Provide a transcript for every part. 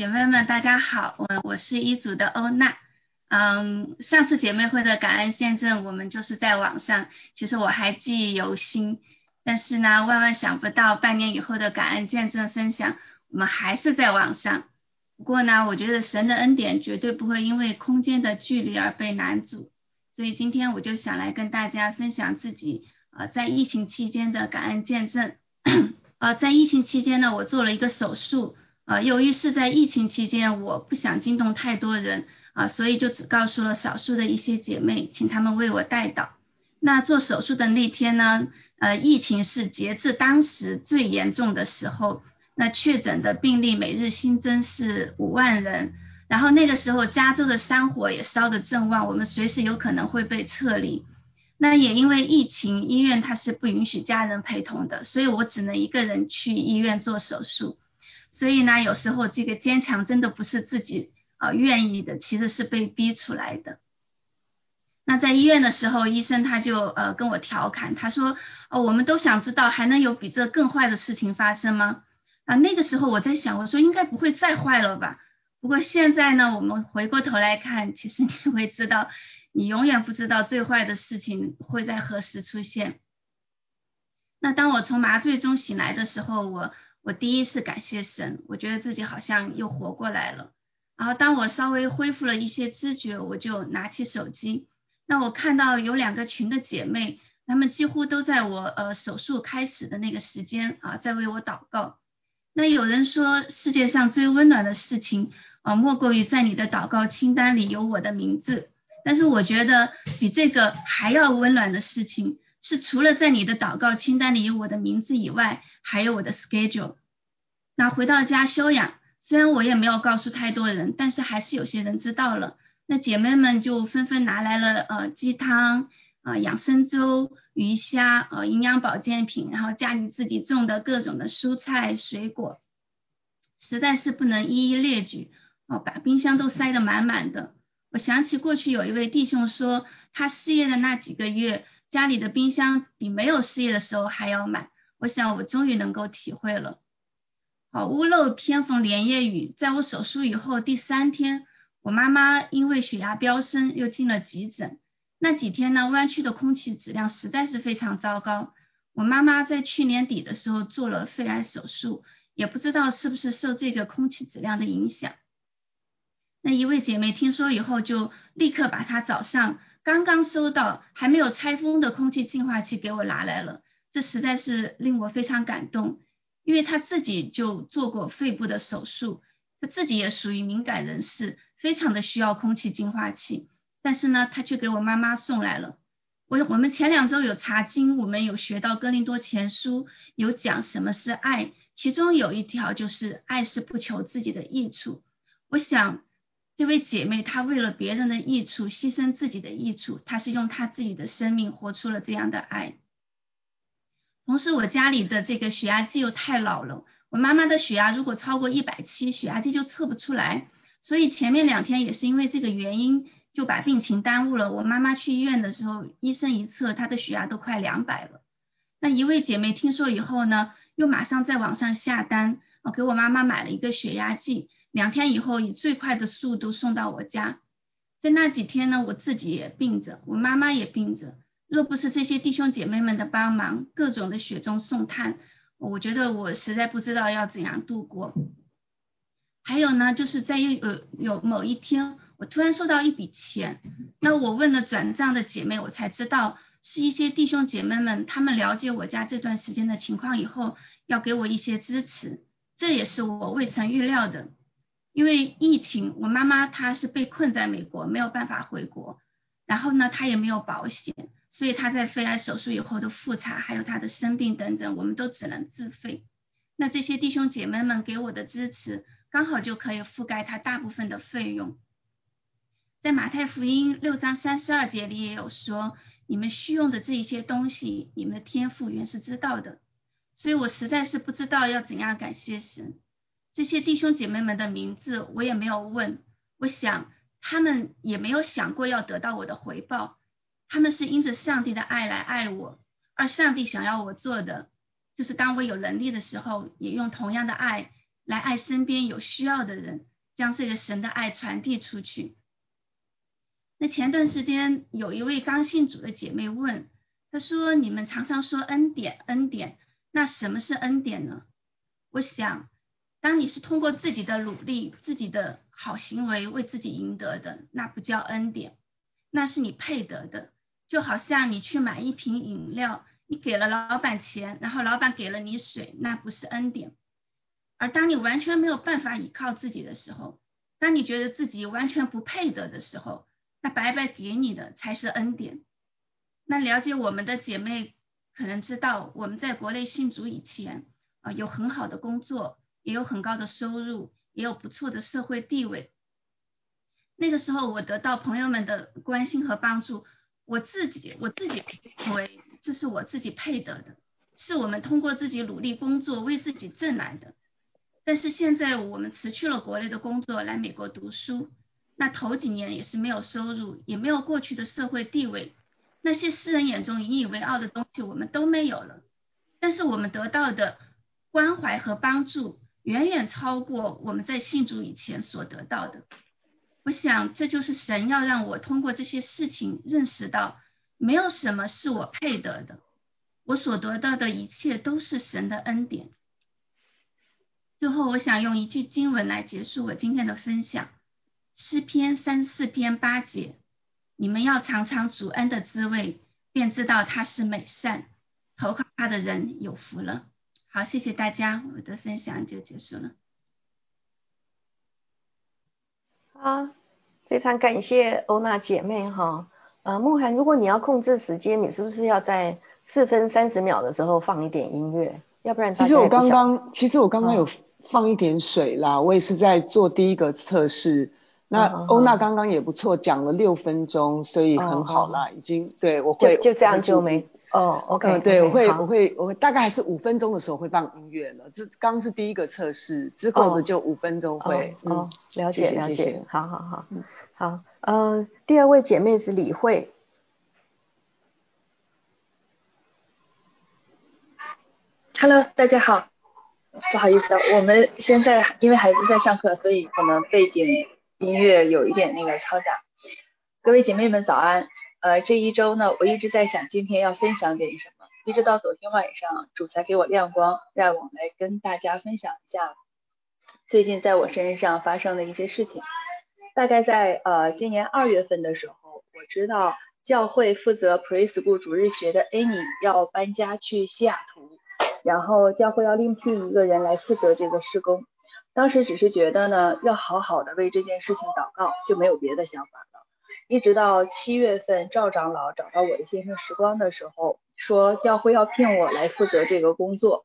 姐妹们，大家好，我我是一组的欧娜。嗯，上次姐妹会的感恩见证，我们就是在网上，其实我还记忆犹新。但是呢，万万想不到，半年以后的感恩见证分享，我们还是在网上。不过呢，我觉得神的恩典绝对不会因为空间的距离而被拦阻。所以今天我就想来跟大家分享自己呃在疫情期间的感恩见证。呃，在疫情期间呢，我做了一个手术。呃，由于是在疫情期间，我不想惊动太多人啊，所以就只告诉了少数的一些姐妹，请他们为我代祷。那做手术的那天呢，呃，疫情是截至当时最严重的时候，那确诊的病例每日新增是五万人，然后那个时候加州的山火也烧得正旺，我们随时有可能会被撤离。那也因为疫情，医院它是不允许家人陪同的，所以我只能一个人去医院做手术。所以呢，有时候这个坚强真的不是自己啊愿意的，其实是被逼出来的。那在医院的时候，医生他就呃跟我调侃，他说：“哦，我们都想知道还能有比这更坏的事情发生吗？”啊，那个时候我在想，我说应该不会再坏了吧。不过现在呢，我们回过头来看，其实你会知道，你永远不知道最坏的事情会在何时出现。那当我从麻醉中醒来的时候，我。我第一次感谢神，我觉得自己好像又活过来了。然后当我稍微恢复了一些知觉，我就拿起手机。那我看到有两个群的姐妹，她们几乎都在我呃手术开始的那个时间啊，在为我祷告。那有人说世界上最温暖的事情啊，莫过于在你的祷告清单里有我的名字。但是我觉得比这个还要温暖的事情。是除了在你的祷告清单里有我的名字以外，还有我的 schedule。那回到家休养，虽然我也没有告诉太多人，但是还是有些人知道了。那姐妹们就纷纷拿来了呃鸡汤啊养生粥、鱼虾呃营养保健品，然后家里自己种的各种的蔬菜水果，实在是不能一一列举哦，把冰箱都塞得满满的。我想起过去有一位弟兄说，他失业的那几个月。家里的冰箱比没有事业的时候还要满，我想我终于能够体会了。好，屋漏偏逢连夜雨，在我手术以后第三天，我妈妈因为血压飙升又进了急诊。那几天呢，湾区的空气质量实在是非常糟糕。我妈妈在去年底的时候做了肺癌手术，也不知道是不是受这个空气质量的影响。那一位姐妹听说以后，就立刻把她早上。刚刚收到还没有拆封的空气净化器给我拿来了，这实在是令我非常感动，因为她自己就做过肺部的手术，她自己也属于敏感人士，非常的需要空气净化器，但是呢，她却给我妈妈送来了。我我们前两周有查经，我们有学到哥林多前书，有讲什么是爱，其中有一条就是爱是不求自己的益处。我想。这位姐妹，她为了别人的益处牺牲自己的益处，她是用她自己的生命活出了这样的爱。同时，我家里的这个血压计又太老了，我妈妈的血压如果超过一百七，血压计就测不出来，所以前面两天也是因为这个原因就把病情耽误了。我妈妈去医院的时候，医生一测，她的血压都快两百了。那一位姐妹听说以后呢，又马上在网上下单，我给我妈妈买了一个血压计。两天以后，以最快的速度送到我家。在那几天呢，我自己也病着，我妈妈也病着。若不是这些弟兄姐妹们的帮忙，各种的雪中送炭，我觉得我实在不知道要怎样度过。还有呢，就是在有有某一天，我突然收到一笔钱，那我问了转账的姐妹，我才知道是一些弟兄姐妹们，他们了解我家这段时间的情况以后，要给我一些支持，这也是我未曾预料的。因为疫情，我妈妈她是被困在美国，没有办法回国，然后呢，她也没有保险，所以她在肺癌手术以后的复查，还有她的生病等等，我们都只能自费。那这些弟兄姐妹们给我的支持，刚好就可以覆盖她大部分的费用。在马太福音六章三十二节里也有说，你们需用的这一些东西，你们的天赋原是知道的，所以我实在是不知道要怎样感谢神。这些弟兄姐妹们的名字我也没有问，我想他们也没有想过要得到我的回报，他们是因着上帝的爱来爱我，而上帝想要我做的，就是当我有能力的时候，也用同样的爱来爱身边有需要的人，将这个神的爱传递出去。那前段时间有一位刚信主的姐妹问，她说：“你们常常说恩典，恩典，那什么是恩典呢？”我想，当你是通过自己的努力、自己的好行为为自己赢得的，那不叫恩典，那是你配得的。就好像你去买一瓶饮料，你给了老板钱，然后老板给了你水，那不是恩典。而当你完全没有办法依靠自己的时候，当你觉得自己完全不配得的时候，那白白给你的才是恩典。那了解我们的姐妹可能知道，我们在国内信主以前啊，有很好的工作，也有很高的收入，也有不错的社会地位。那个时候我得到朋友们的关心和帮助，我自己我自己认为这是我自己配得的，是我们通过自己努力工作为自己挣来的。但是现在我们辞去了国内的工作，来美国读书。那头几年也是没有收入，也没有过去的社会地位，那些世人眼中引以为傲的东西我们都没有了。但是我们得到的关怀和帮助，远远超过我们在信主以前所得到的。我想这就是神要让我通过这些事情认识到，没有什么是我配得的，我所得到的一切都是神的恩典。最后，我想用一句经文来结束我今天的分享。诗篇三四篇八节，你们要尝尝主恩的滋味，便知道他是美善，投靠他的人有福了。好，谢谢大家，我的分享就结束了。好，非常感谢欧娜姐妹哈。呃，梦涵，如果你要控制时间，你是不是要在四分三十秒的时候放一点音乐？要不然其实我刚刚，其实我刚刚有放一点水啦，我也是在做第一个测试。那欧娜刚刚也不错，讲了六分钟，所以很好啦，已经对我会就这样就没哦，OK，对我会我会我会大概还是五分钟的时候会放音乐了，这刚是第一个测试，之后呢就五分钟会哦，了解了解，好好好，好，呃，第二位姐妹是李慧，Hello，大家好，不好意思，我们现在因为孩子在上课，所以可能背景。音乐有一点那个嘈杂，各位姐妹们早安。呃，这一周呢，我一直在想今天要分享点什么，一直到昨天晚上主才给我亮光，让我来跟大家分享一下最近在我身上发生的一些事情。大概在呃今年二月份的时候，我知道教会负责 Preschool 主日学的 Annie 要搬家去西雅图，然后教会要另聘一个人来负责这个施工。当时只是觉得呢，要好好的为这件事情祷告，就没有别的想法了。一直到七月份，赵长老找到我的先生时光的时候，说教会要聘我来负责这个工作。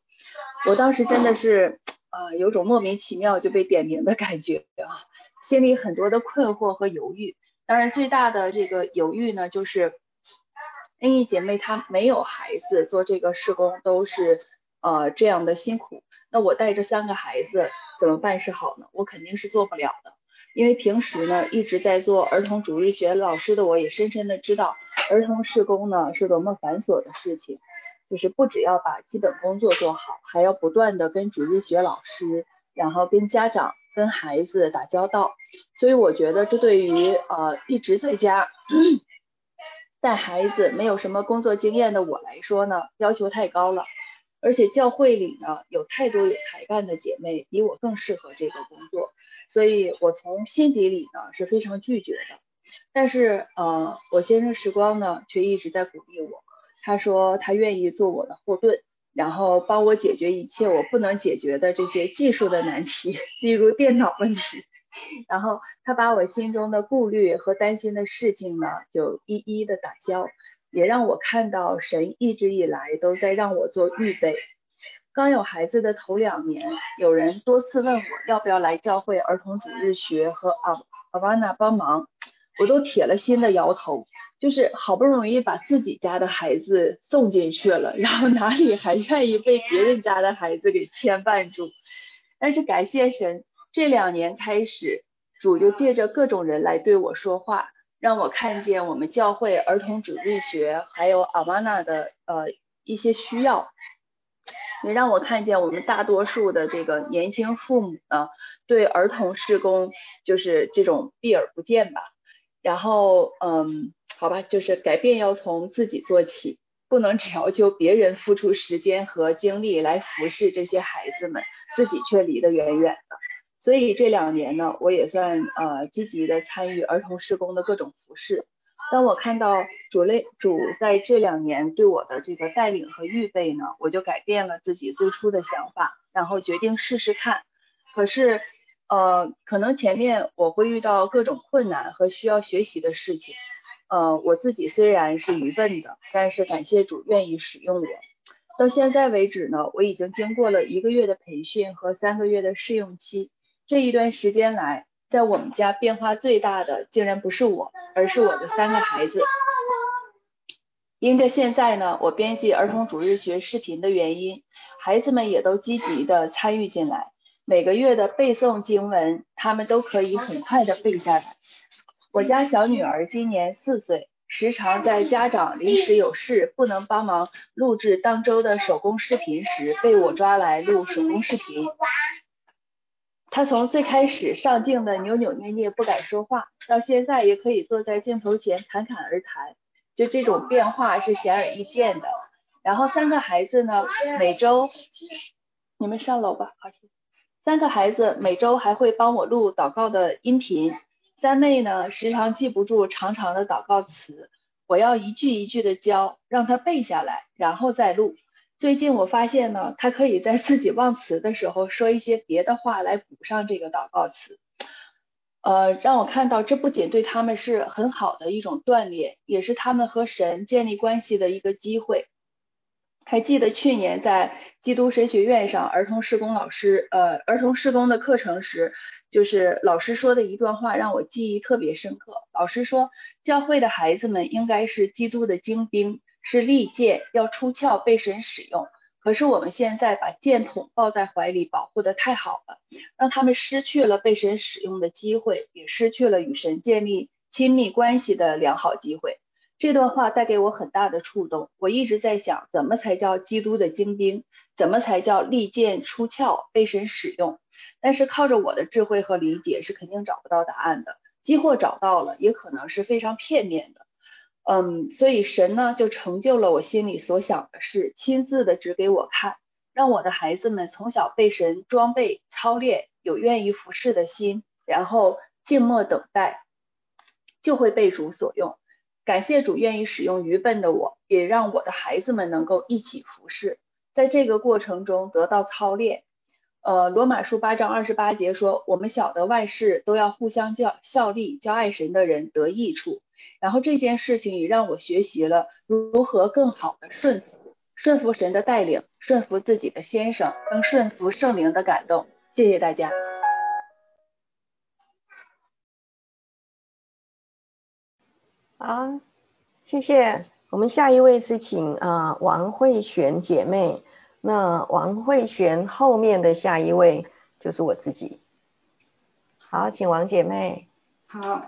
我当时真的是呃，有种莫名其妙就被点名的感觉啊，心里很多的困惑和犹豫。当然，最大的这个犹豫呢，就是恩义姐妹她没有孩子，做这个施工都是呃这样的辛苦。那我带着三个孩子。怎么办是好呢？我肯定是做不了的，因为平时呢一直在做儿童主日学老师的我也深深的知道，儿童事工呢是多么繁琐的事情，就是不只要把基本工作做好，还要不断的跟主日学老师，然后跟家长、跟孩子打交道，所以我觉得这对于呃一直在家带孩子、没有什么工作经验的我来说呢，要求太高了。而且教会里呢，有太多有才干的姐妹，比我更适合这个工作，所以我从心底里呢是非常拒绝的。但是呃，我先生时光呢却一直在鼓励我，他说他愿意做我的后盾，然后帮我解决一切我不能解决的这些技术的难题，例如电脑问题。然后他把我心中的顾虑和担心的事情呢，就一一的打消。也让我看到神一直以来都在让我做预备。刚有孩子的头两年，有人多次问我要不要来教会儿童主日学和阿阿瓦娜帮忙，我都铁了心的摇头。就是好不容易把自己家的孩子送进去了，然后哪里还愿意被别人家的孩子给牵绊住？但是感谢神，这两年开始，主就借着各种人来对我说话。让我看见我们教会儿童主义学还有阿玛娜的呃一些需要，也让我看见我们大多数的这个年轻父母呢，对儿童施工就是这种避而不见吧。然后，嗯，好吧，就是改变要从自己做起，不能只要求别人付出时间和精力来服侍这些孩子们，自己却离得远远的。所以这两年呢，我也算呃积极的参与儿童施工的各种服饰。当我看到主类主在这两年对我的这个带领和预备呢，我就改变了自己最初的想法，然后决定试试看。可是呃，可能前面我会遇到各种困难和需要学习的事情。呃，我自己虽然是愚笨的，但是感谢主愿意使用我。到现在为止呢，我已经经过了一个月的培训和三个月的试用期。这一段时间来，在我们家变化最大的，竟然不是我，而是我的三个孩子。因着现在呢，我编辑儿童主日学视频的原因，孩子们也都积极的参与进来。每个月的背诵经文，他们都可以很快的背下来。我家小女儿今年四岁，时常在家长临时有事不能帮忙录制当周的手工视频时，被我抓来录手工视频。他从最开始上镜的扭扭捏捏不敢说话，到现在也可以坐在镜头前侃侃而谈，就这种变化是显而易见的。然后三个孩子呢，每周你们上楼吧，好。三个孩子每周还会帮我录祷告的音频，三妹呢时常记不住长长的祷告词，我要一句一句的教，让他背下来，然后再录。最近我发现呢，他可以在自己忘词的时候说一些别的话来补上这个祷告词，呃，让我看到这不仅对他们是很好的一种锻炼，也是他们和神建立关系的一个机会。还记得去年在基督神学院上儿童施工老师呃儿童施工的课程时，就是老师说的一段话让我记忆特别深刻。老师说，教会的孩子们应该是基督的精兵。是利剑要出鞘被神使用，可是我们现在把剑筒抱在怀里保护的太好了，让他们失去了被神使用的机会，也失去了与神建立亲密关系的良好机会。这段话带给我很大的触动，我一直在想，怎么才叫基督的精兵？怎么才叫利剑出鞘被神使用？但是靠着我的智慧和理解是肯定找不到答案的，即或找到了，也可能是非常片面的。嗯，所以神呢就成就了我心里所想的事，亲自的指给我看，让我的孩子们从小被神装备操练，有愿意服侍的心，然后静默等待，就会被主所用。感谢主愿意使用愚笨的我，也让我的孩子们能够一起服侍，在这个过程中得到操练。呃，罗马书八章二十八节说，我们晓得万事都要互相教效力，教爱神的人得益处。然后这件事情也让我学习了如何更好的顺服，顺服神的带领，顺服自己的先生，更顺服圣灵的感动。谢谢大家。好，谢谢。我们下一位是请啊王慧璇姐妹。那王慧璇后面的下一位就是我自己。好，请王姐妹。好，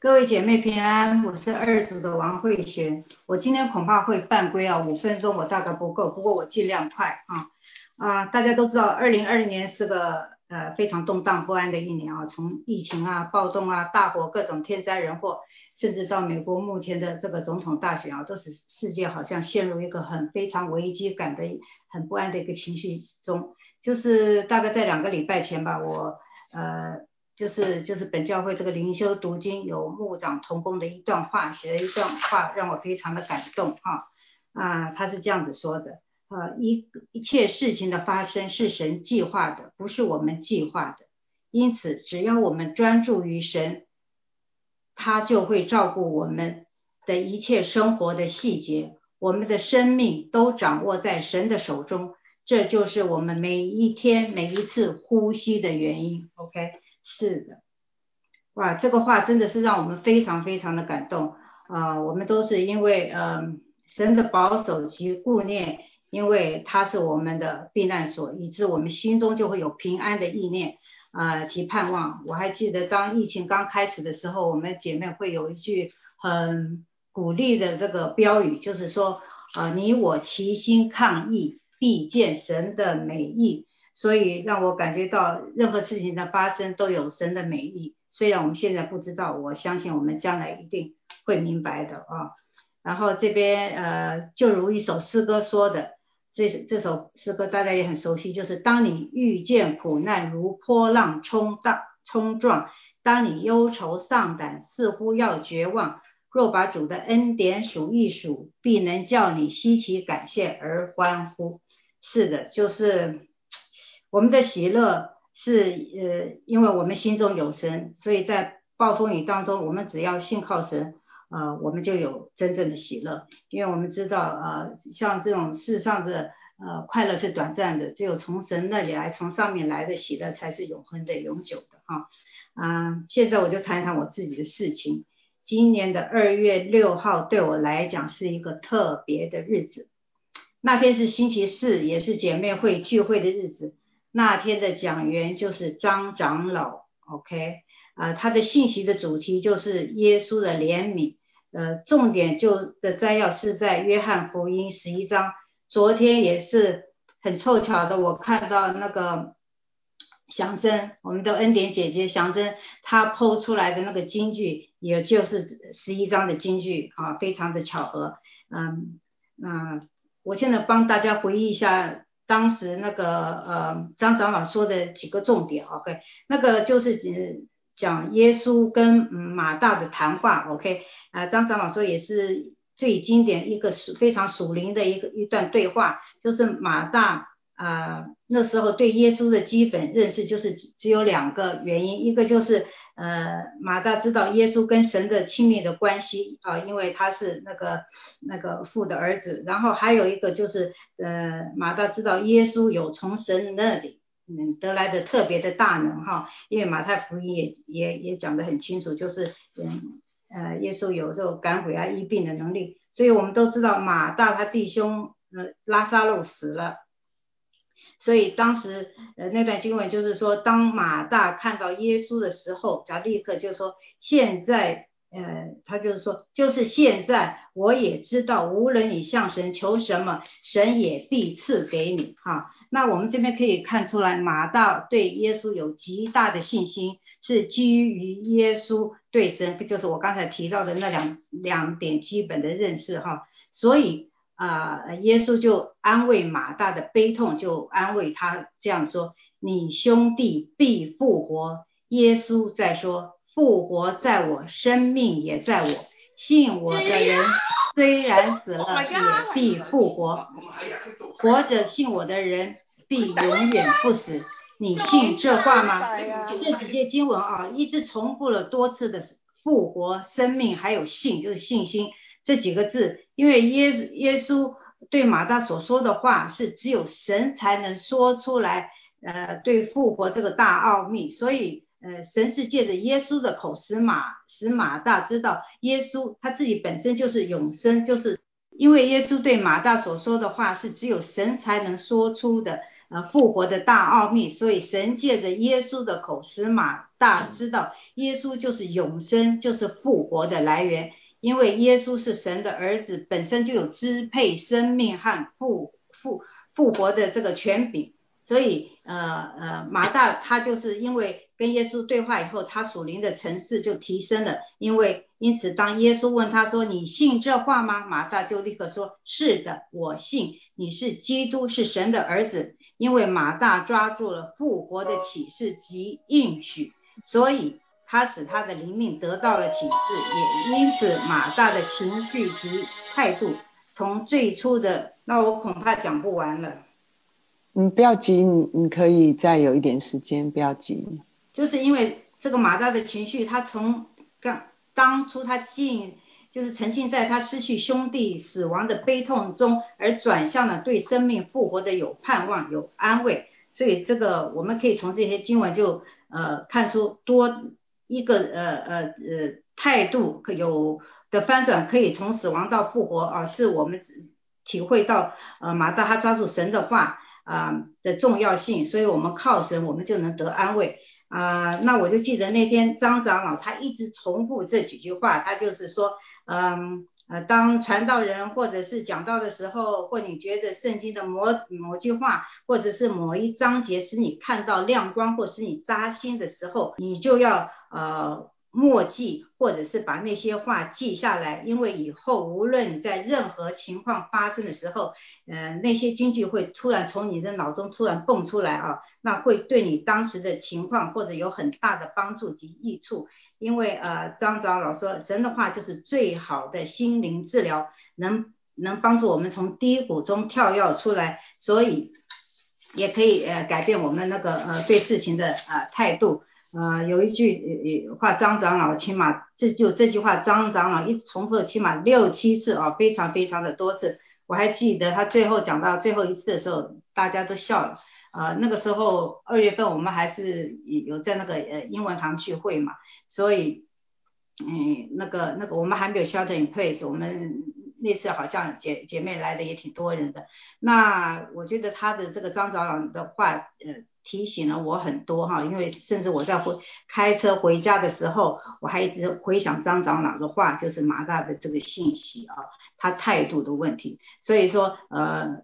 各位姐妹平安，我是二组的王慧璇。我今天恐怕会犯规啊，五分钟我大概不够，不过我尽量快啊啊！大家都知道，二零二零年是个呃非常动荡不安的一年啊，从疫情啊、暴动啊、大火、各种天灾人祸，甚至到美国目前的这个总统大选啊，都使世界好像陷入一个很非常危机感的、很不安的一个情绪中。就是大概在两个礼拜前吧，我呃。就是就是本教会这个灵修读经有牧长同工的一段话，写了一段话让我非常的感动啊啊，他是这样子说的啊，一一切事情的发生是神计划的，不是我们计划的，因此只要我们专注于神，他就会照顾我们的一切生活的细节，我们的生命都掌握在神的手中，这就是我们每一天每一次呼吸的原因，OK。是的，哇，这个话真的是让我们非常非常的感动啊！我们都是因为嗯神的保守及顾念，因为他是我们的避难所，以致我们心中就会有平安的意念啊及盼望。我还记得当疫情刚开始的时候，我们姐妹会有一句很鼓励的这个标语，就是说呃，你我齐心抗疫，必见神的美意，所以让我感觉到任何事情的发生都有神的美意。虽然我们现在不知道，我相信我们将来一定会明白的啊。然后这边呃，就如一首诗歌说的，这这首诗歌大家也很熟悉，就是当你遇见苦难如波浪冲荡冲撞，当你忧愁丧胆，似乎要绝望。若把主的恩典数一数，必能叫你稀奇感谢而欢呼。是的，就是我们的喜乐是呃，因为我们心中有神，所以在暴风雨当中，我们只要信靠神，呃，我们就有真正的喜乐。因为我们知道，呃，像这种世上的呃快乐是短暂的，只有从神那里来，从上面来的喜乐才是永恒的、永久的哈。啊，现在我就谈一谈我自己的事情。今年的二月六号对我来讲是一个特别的日子，那天是星期四，也是姐妹会聚会的日子。那天的讲员就是张长老，OK，啊，他的信息的主题就是耶稣的怜悯，呃，重点就的摘要是在约翰福音十一章。昨天也是很凑巧的，我看到那个。祥珍，我们的恩典姐姐祥珍，她剖出来的那个金句，也就是十一章的金句啊，非常的巧合。嗯，那我现在帮大家回忆一下当时那个呃张长老说的几个重点，OK，那个就是讲耶稣跟马大的谈话，OK，啊张长老说也是最经典一个属非常属灵的一个一段对话，就是马大。啊，那时候对耶稣的基本认识就是只有两个原因，一个就是呃马大知道耶稣跟神的亲密的关系啊，因为他是那个那个父的儿子，然后还有一个就是呃马大知道耶稣有从神那里嗯得来的特别的大能哈，因为马太福音也也也讲得很清楚，就是嗯呃耶稣有这种赶鬼啊医病的能力，所以我们都知道马大他弟兄呃拉萨路死了。所以当时呃那段经文就是说，当马大看到耶稣的时候，他立刻就说：现在呃他就是说，就是现在我也知道，无论你向神求什么，神也必赐给你哈。那我们这边可以看出来，马大对耶稣有极大的信心，是基于耶稣对神，就是我刚才提到的那两两点基本的认识哈。所以。啊，耶稣就安慰马大的悲痛，就安慰他这样说：“你兄弟必复活。”耶稣在说：“复活在我，生命也在我。信我的人，虽然死了，也必复活；活着信我的人，必永远不死。你信这话吗？”这几节经文啊，一直重复了多次的复活、生命，还有信，就是信心。这几个字，因为耶耶稣对马大所说的话是只有神才能说出来，呃，对复活这个大奥秘，所以呃，神是借着耶稣的口使马使马大知道耶稣他自己本身就是永生，就是因为耶稣对马大所说的话是只有神才能说出的，呃，复活的大奥秘，所以神借着耶稣的口使马大知道耶稣就是永生，就是复活的来源。因为耶稣是神的儿子，本身就有支配生命和复复复活的这个权柄，所以呃呃马大他就是因为跟耶稣对话以后，他属灵的层次就提升了。因为因此，当耶稣问他说：“你信这话吗？”马大就立刻说：“是的，我信你是基督，是神的儿子。”因为马大抓住了复活的启示及应许，所以。他使他的灵命得到了启示，也因此马大的情绪及态度，从最初的那我恐怕讲不完了。嗯，不要急，你你可以再有一点时间，不要急。就是因为这个马大的情绪，他从刚当初他进，就是沉浸在他失去兄弟死亡的悲痛中，而转向了对生命复活的有盼望、有安慰。所以这个我们可以从这些经文就呃看出多。一个呃呃呃态度可有的翻转，可以从死亡到复活啊，是我们体会到呃马大他抓住神的话啊的重要性，所以我们靠神，我们就能得安慰啊，那我就记得那天张长老他一直重复这几句话，他就是说，嗯，呃，当传道人或者是讲道的时候，或你觉得圣经的某某句话，或者是某一章节使你看到亮光，或使你扎心的时候，你就要呃。默记，或者是把那些话记下来，因为以后无论你在任何情况发生的时候，嗯，那些金句会突然从你的脑中突然蹦出来啊，那会对你当时的情况或者有很大的帮助及益处。因为呃，张长老说，神的话就是最好的心灵治疗，能能帮助我们从低谷中跳跃出来，所以也可以呃改变我们那个呃对事情的呃态度。呃，有一句话，张长老起码这就这句话，张长老一重复起码六七次啊，非常非常的多次。我还记得他最后讲到最后一次的时候，大家都笑了。啊，那个时候二月份我们还是有在那个呃英文堂聚会嘛，所以嗯，那个那个我们还没有 shelter in place，我们那次好像姐姐妹来的也挺多人的。那我觉得他的这个张长老的话，呃。提醒了我很多哈，因为甚至我在回开车回家的时候，我还一直回想张长老的话，就是马大的这个信息啊，他态度的问题。所以说，呃，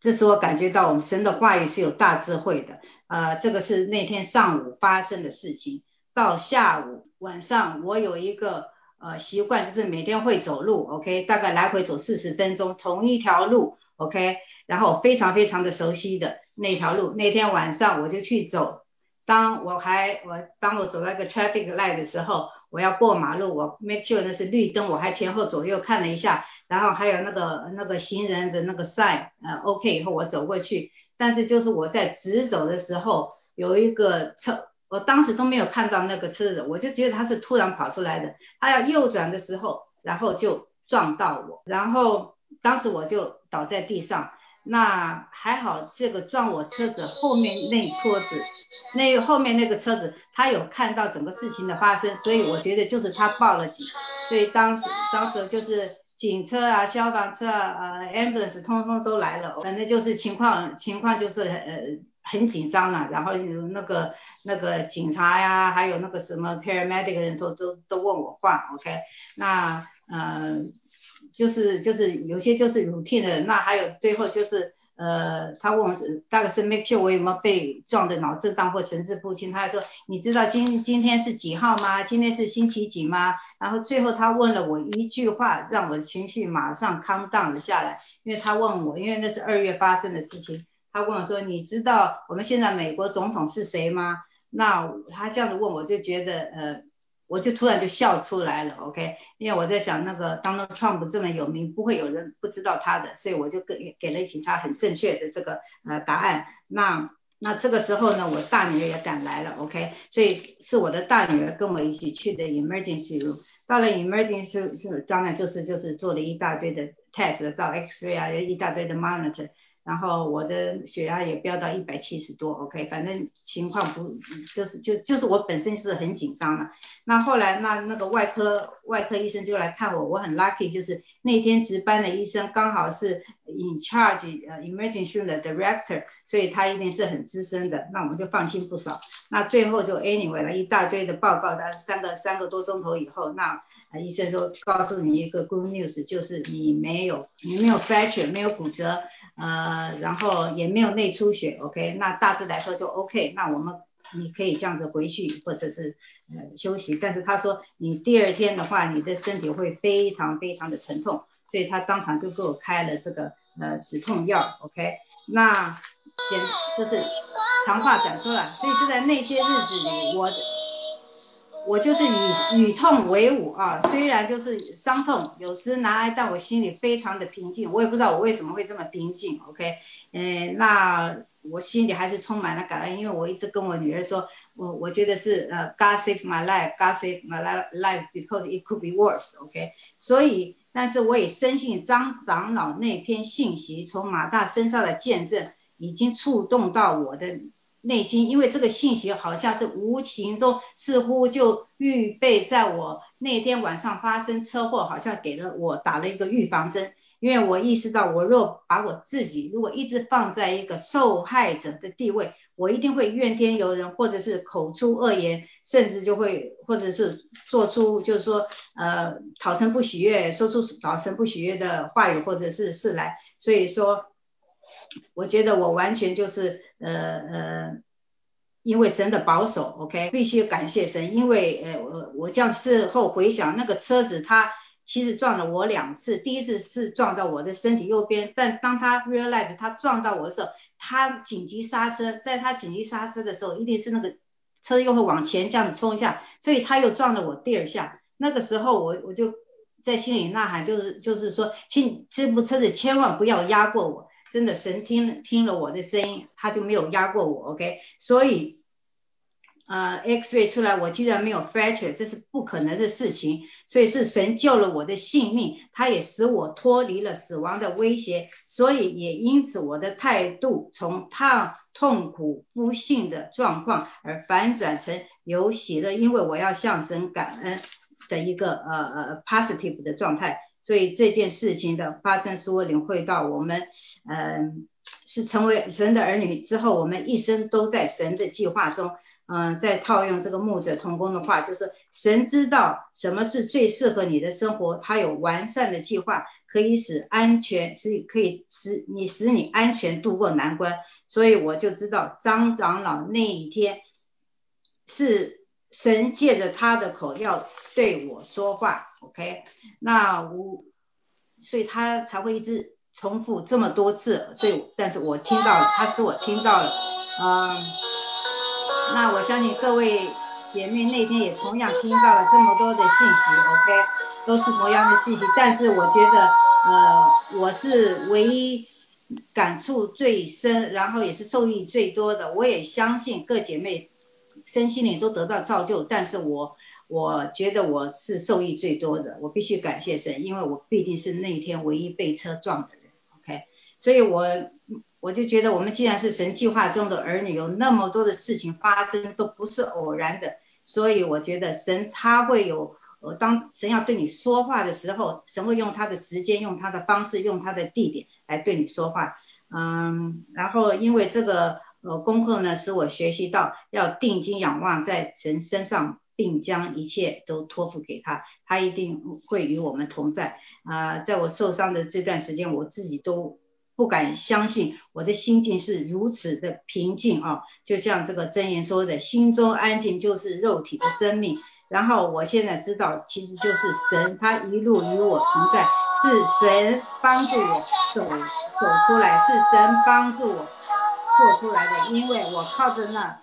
这是我感觉到我们神的话语是有大智慧的。呃，这个是那天上午发生的事情。到下午晚上，我有一个呃习惯，就是每天会走路，OK，大概来回走四十分钟，同一条路，OK，然后非常非常的熟悉的。那条路，那天晚上我就去走。当我还我当我走到一个 traffic light 的时候，我要过马路，我 make sure 那是绿灯，我还前后左右看了一下，然后还有那个那个行人的那个 sign，呃，OK 以后我走过去。但是就是我在直走的时候，有一个车，我当时都没有看到那个车子，我就觉得他是突然跑出来的。他要右转的时候，然后就撞到我，然后当时我就倒在地上。那还好，这个撞我车子后面那车子，那后面那个车子，他有看到整个事情的发生，所以我觉得就是他报了警，所以当时当时就是警车啊、消防车啊、呃 ambulance 通通都来了，反正就是情况情况就是呃很紧张了，然后有那个那个警察呀，还有那个什么 paramedic 的人都都都问我话，OK，那嗯。就是就是有些就是 routine 的，那还有最后就是呃，他问我是大概是 make sure 我有没有被撞的脑震荡或神志不清，他还说你知道今今天是几号吗？今天是星期几吗？然后最后他问了我一句话，让我的情绪马上 calm down 了下来，因为他问我，因为那是二月发生的事情，他问我说你知道我们现在美国总统是谁吗？那他这样子问我就觉得呃。我就突然就笑出来了，OK，因为我在想那个 Donald Trump 这么有名，不会有人不知道他的，所以我就给给了警察很正确的这个呃答案。那那这个时候呢，我大女儿也赶来了，OK，所以是我的大女儿跟我一起去的 emergency room。到了 emergency room，当然就是就是做了一大堆的 test，照 X-ray 啊，一大堆的 monitor。然后我的血压也飙到一百七十多，OK，反正情况不就是就就是我本身是很紧张的。那后来那那个外科外科医生就来看我，我很 lucky，就是那天值班的医生刚好是 in charge 呃 emergency 的 director，所以他一定是很资深的，那我们就放心不少。那最后就 anyway 了一大堆的报告，但三个三个多钟头以后，那医生说告诉你一个 good news，就是你没有你没有 fracture，没有骨折。呃，然后也没有内出血，OK，那大致来说就 OK，那我们你可以这样子回去或者是呃休息，但是他说你第二天的话，你的身体会非常非常的疼痛，所以他当场就给我开了这个呃止痛药，OK，那简就是长话短说了，所以就在那些日子里，我。我就是与与痛为伍啊，虽然就是伤痛，有时拿来，但我心里非常的平静。我也不知道我为什么会这么平静，OK？嗯，那我心里还是充满了感恩，因为我一直跟我女儿说，我我觉得是呃，God save my life，God save my life because it could be worse，OK？所以，但是我也深信张长老那篇信息从马大身上的见证，已经触动到我的。内心，因为这个信息好像是无形中，似乎就预备在我那天晚上发生车祸，好像给了我打了一个预防针。因为我意识到，我若把我自己如果一直放在一个受害者的地位，我一定会怨天尤人，或者是口出恶言，甚至就会或者是做出就是说呃讨神不喜悦，说出讨神不喜悦的话语或者是事来。所以说，我觉得我完全就是呃呃，因为神的保守，OK，必须感谢神，因为呃我我这样事后回想，那个车子它。其实撞了我两次，第一次是撞到我的身体右边，但当他 realize 他撞到我的时候，他紧急刹车，在他紧急刹车的时候，一定是那个车又会往前这样子冲一下，所以他又撞了我第二下。那个时候我我就在心里呐喊，就是就是说，请这部车子千万不要压过我，真的神听听了我的声音，他就没有压过我，OK，所以。呃，X-ray 出来，我居然没有 fracture，这是不可能的事情，所以是神救了我的性命，他也使我脱离了死亡的威胁，所以也因此我的态度从痛痛苦不幸的状况而反转成有喜乐，因为我要向神感恩的一个呃呃 positive 的状态，所以这件事情的发生使我领会到我们嗯是成为神的儿女之后，我们一生都在神的计划中。嗯，在套用这个牧者同工的话，就是神知道什么是最适合你的生活，他有完善的计划，可以使安全，是可以使你使你安全度过难关。所以我就知道张长老那一天是神借着他的口要对我说话，OK？那我，所以他才会一直重复这么多次，对，但是我听到了，他是我听到了，嗯。那我相信各位姐妹那天也同样听到了这么多的信息，OK，都是同样的信息。但是我觉得，呃，我是唯一感触最深，然后也是受益最多的。我也相信各姐妹身心灵都得到造就，但是我我觉得我是受益最多的。我必须感谢神，因为我毕竟是那一天唯一被车撞的人，OK，所以我。我就觉得，我们既然是神计划中的儿女，有那么多的事情发生都不是偶然的，所以我觉得神他会有，呃，当神要对你说话的时候，神会用他的时间、用他的方式、用他的地点来对你说话。嗯，然后因为这个呃功课呢，使我学习到要定睛仰望在神身上，并将一切都托付给他，他一定会与我们同在。啊，在我受伤的这段时间，我自己都。不敢相信我的心境是如此的平静啊！就像这个真言说的，心中安静就是肉体的生命。然后我现在知道，其实就是神，他一路与我同在，是神帮助我走走出来，是神帮助我做出来的。因为我靠着那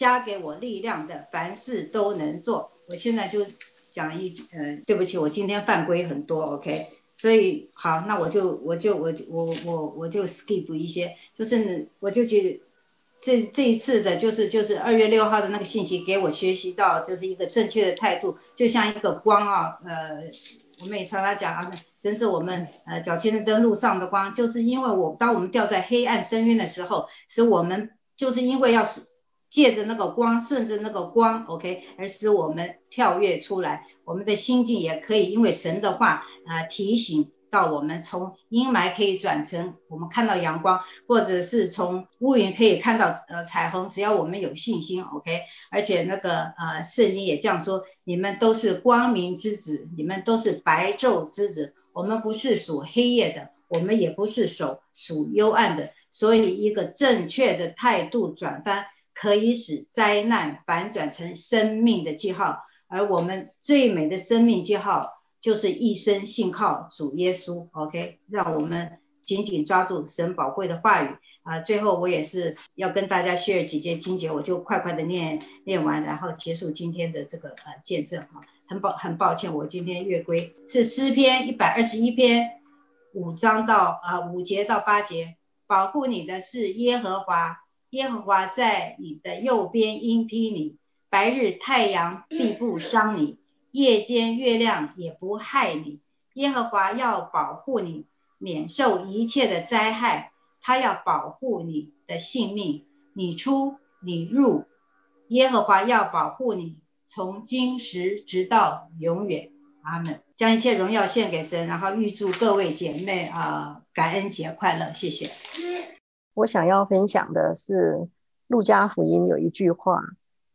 加给我力量的，凡事都能做。我现在就讲一句，呃，对不起，我今天犯规很多，OK。所以好，那我就我就我我我我就 skip 一些，就是我就去这这一次的就是就是二月六号的那个信息给我学习到就是一个正确的态度，就像一个光啊，呃，我们也常常讲啊，真是我们呃脚前的灯路上的光，就是因为我当我们掉在黑暗深渊的时候，使我们就是因为要是。借着那个光，顺着那个光，OK，而使我们跳跃出来，我们的心境也可以因为神的话啊提醒到我们，从阴霾可以转成我们看到阳光，或者是从乌云可以看到呃彩虹，只要我们有信心，OK，而且那个呃圣经也这样说，你们都是光明之子，你们都是白昼之子，我们不是属黑夜的，我们也不是属属幽暗的，所以一个正确的态度转翻。可以使灾难反转成生命的记号，而我们最美的生命记号就是一生信靠主耶稣。OK，让我们紧紧抓住神宝贵的话语啊！最后我也是要跟大家 share 几节经节，我就快快的念念完，然后结束今天的这个呃见证哈。很抱很抱歉，我今天月归是诗篇一百二十一篇五章到啊五节到八节，保护你的是耶和华。耶和华在你的右边阴披你，白日太阳必不伤你，夜间月亮也不害你。耶和华要保护你，免受一切的灾害。他要保护你的性命，你出你入。耶和华要保护你，从今时直到永远。阿门。将一切荣耀献给神，然后预祝各位姐妹啊感恩节快乐。谢谢。我想要分享的是，路加福音有一句话，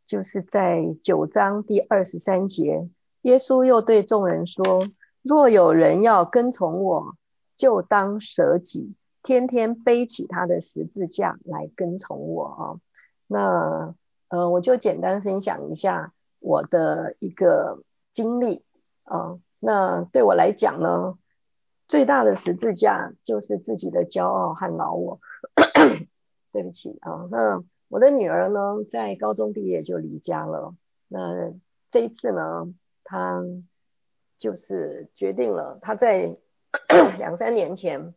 就是在九章第二十三节，耶稣又对众人说：“若有人要跟从我，就当舍己，天天背起他的十字架来跟从我。”啊，那呃，我就简单分享一下我的一个经历啊。那对我来讲呢，最大的十字架就是自己的骄傲和老我。对不起啊，那我的女儿呢，在高中毕业就离家了。那这一次呢，她就是决定了，她在 两三年前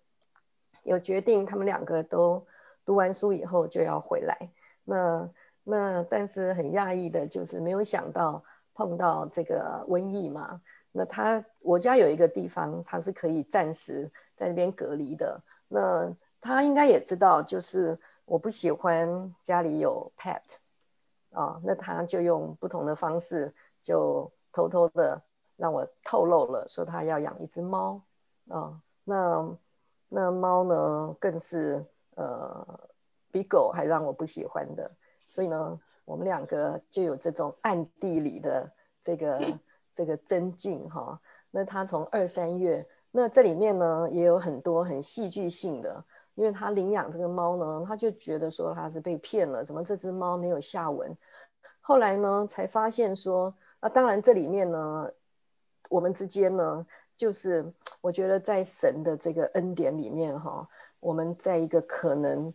有决定，他们两个都读完书以后就要回来。那那但是很讶异的就是没有想到碰到这个瘟疫嘛。那他我家有一个地方，他是可以暂时在那边隔离的。那他应该也知道，就是我不喜欢家里有 pet 啊，那他就用不同的方式，就偷偷的让我透露了，说他要养一只猫啊。那那猫呢，更是呃比狗还让我不喜欢的。所以呢，我们两个就有这种暗地里的这个。这个增进哈，那他从二三月，那这里面呢也有很多很戏剧性的，因为他领养这个猫呢，他就觉得说他是被骗了，怎么这只猫没有下文？后来呢才发现说，啊，当然这里面呢，我们之间呢，就是我觉得在神的这个恩典里面哈，我们在一个可能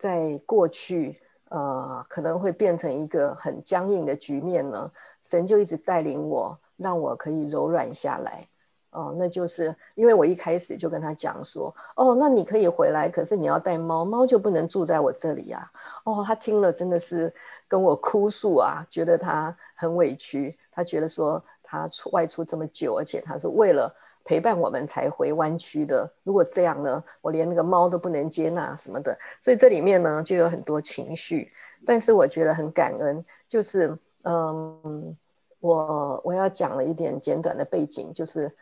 在过去呃可能会变成一个很僵硬的局面呢，神就一直带领我。让我可以柔软下来，哦，那就是因为我一开始就跟他讲说，哦，那你可以回来，可是你要带猫，猫就不能住在我这里呀。哦，他听了真的是跟我哭诉啊，觉得他很委屈，他觉得说他出外出这么久，而且他是为了陪伴我们才回湾区的，如果这样呢，我连那个猫都不能接纳什么的，所以这里面呢就有很多情绪，但是我觉得很感恩，就是嗯。我我要讲了一点简短的背景，就是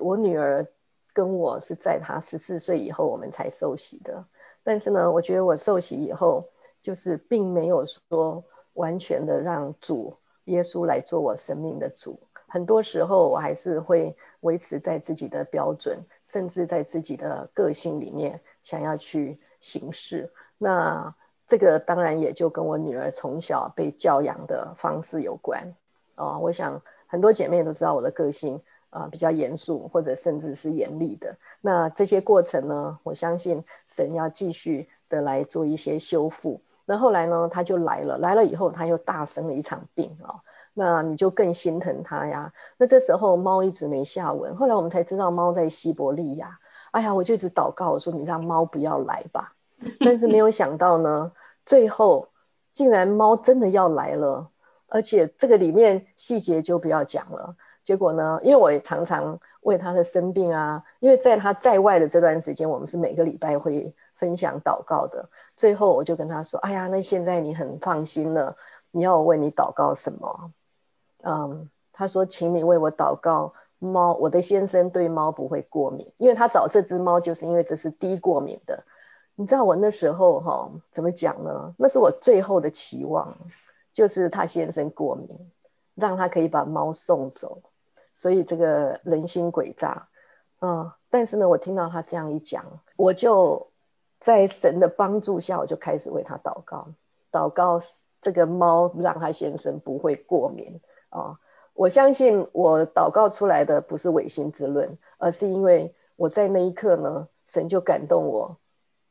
我女儿跟我是在她十四岁以后我们才受洗的，但是呢，我觉得我受洗以后，就是并没有说完全的让主耶稣来做我生命的主，很多时候我还是会维持在自己的标准，甚至在自己的个性里面想要去行事。那这个当然也就跟我女儿从小被教养的方式有关。啊，我想很多姐妹都知道我的个性啊，比较严肃或者甚至是严厉的。那这些过程呢，我相信神要继续的来做一些修复。那后来呢，他就来了，来了以后他又大生了一场病啊，那你就更心疼他呀。那这时候猫一直没下文，后来我们才知道猫在西伯利亚。哎呀，我就一直祷告，我说你让猫不要来吧。但是没有想到呢，最后竟然猫真的要来了。而且这个里面细节就不要讲了。结果呢，因为我也常常为他的生病啊，因为在他在外的这段时间，我们是每个礼拜会分享祷告的。最后我就跟他说：“哎呀，那现在你很放心了，你要我为你祷告什么？”嗯，他说：“请你为我祷告猫，我的先生对猫不会过敏，因为他找这只猫就是因为这是低过敏的。你知道我那时候哈怎么讲呢？那是我最后的期望。”就是他先生过敏，让他可以把猫送走，所以这个人心诡诈，嗯，但是呢，我听到他这样一讲，我就在神的帮助下，我就开始为他祷告，祷告这个猫让他先生不会过敏啊。我相信我祷告出来的不是违心之论，而是因为我在那一刻呢，神就感动我，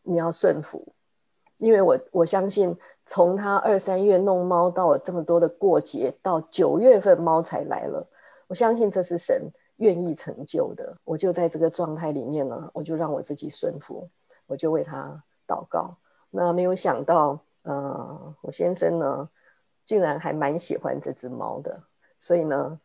你要顺服。因为我我相信，从他二三月弄猫到这么多的过节，到九月份猫才来了，我相信这是神愿意成就的。我就在这个状态里面呢，我就让我自己顺服，我就为他祷告。那没有想到，呃，我先生呢，竟然还蛮喜欢这只猫的，所以呢，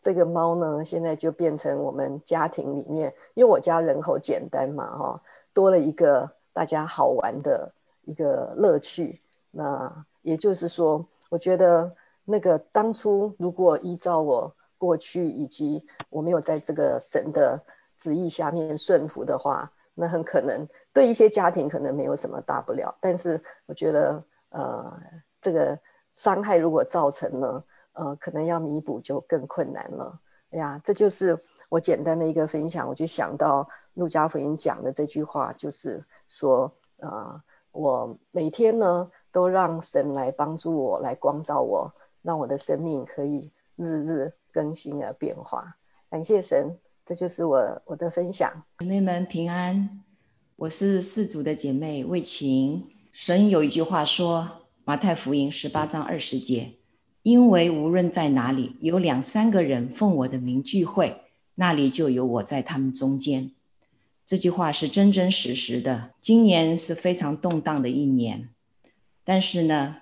这个猫呢，现在就变成我们家庭里面，因为我家人口简单嘛，哈，多了一个大家好玩的。一个乐趣，那也就是说，我觉得那个当初如果依照我过去以及我没有在这个神的旨意下面顺服的话，那很可能对一些家庭可能没有什么大不了。但是我觉得，呃，这个伤害如果造成了，呃，可能要弥补就更困难了。哎呀，这就是我简单的一个分享，我就想到陆家福音讲的这句话，就是说，呃，我每天呢都让神来帮助我，来光照我，让我的生命可以日日更新而变化。感谢神，这就是我我的分享。姐妹们平安，我是四组的姐妹魏晴。神有一句话说，马太福音十八章二十节。因为无论在哪里有两三个人奉我的名聚会，那里就有我在他们中间。这句话是真真实实的。今年是非常动荡的一年，但是呢，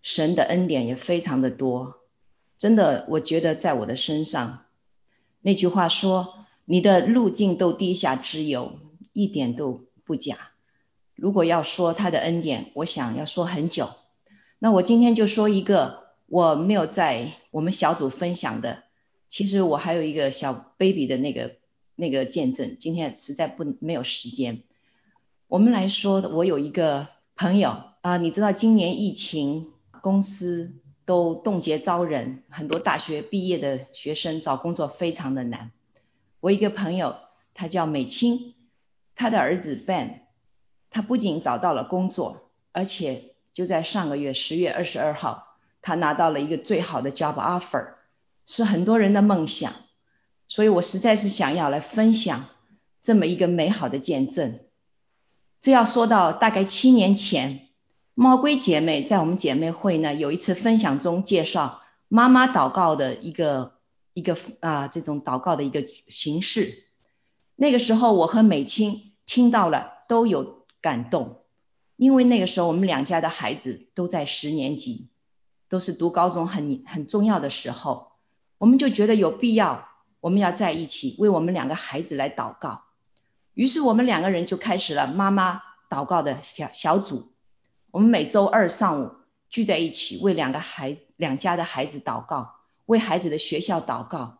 神的恩典也非常的多。真的，我觉得在我的身上，那句话说：“你的路径都低下之有，一点都不假。”如果要说他的恩典，我想要说很久。那我今天就说一个。我没有在我们小组分享的，其实我还有一个小 baby 的那个那个见证，今天实在不没有时间。我们来说，我有一个朋友啊，你知道今年疫情，公司都冻结招人，很多大学毕业的学生找工作非常的难。我一个朋友，他叫美清，他的儿子 Ben，他不仅找到了工作，而且就在上个月十月二十二号。他拿到了一个最好的 job offer，是很多人的梦想，所以我实在是想要来分享这么一个美好的见证。这要说到大概七年前，猫龟姐妹在我们姐妹会呢有一次分享中介绍妈妈祷告的一个一个啊这种祷告的一个形式。那个时候我和美清听到了都有感动，因为那个时候我们两家的孩子都在十年级。都是读高中很很重要的时候，我们就觉得有必要，我们要在一起为我们两个孩子来祷告。于是我们两个人就开始了妈妈祷告的小小组。我们每周二上午聚在一起，为两个孩两家的孩子祷告，为孩子的学校祷告。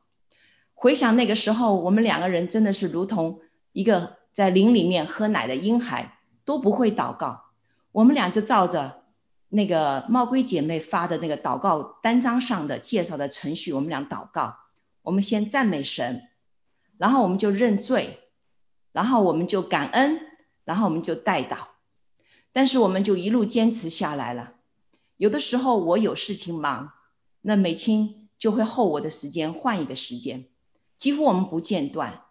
回想那个时候，我们两个人真的是如同一个在林里面喝奶的婴孩，都不会祷告。我们俩就照着。那个猫龟姐妹发的那个祷告单张上的介绍的程序，我们俩祷告。我们先赞美神，然后我们就认罪，然后我们就感恩，然后我们就代祷。但是我们就一路坚持下来了。有的时候我有事情忙，那美清就会候我的时间换一个时间，几乎我们不间断。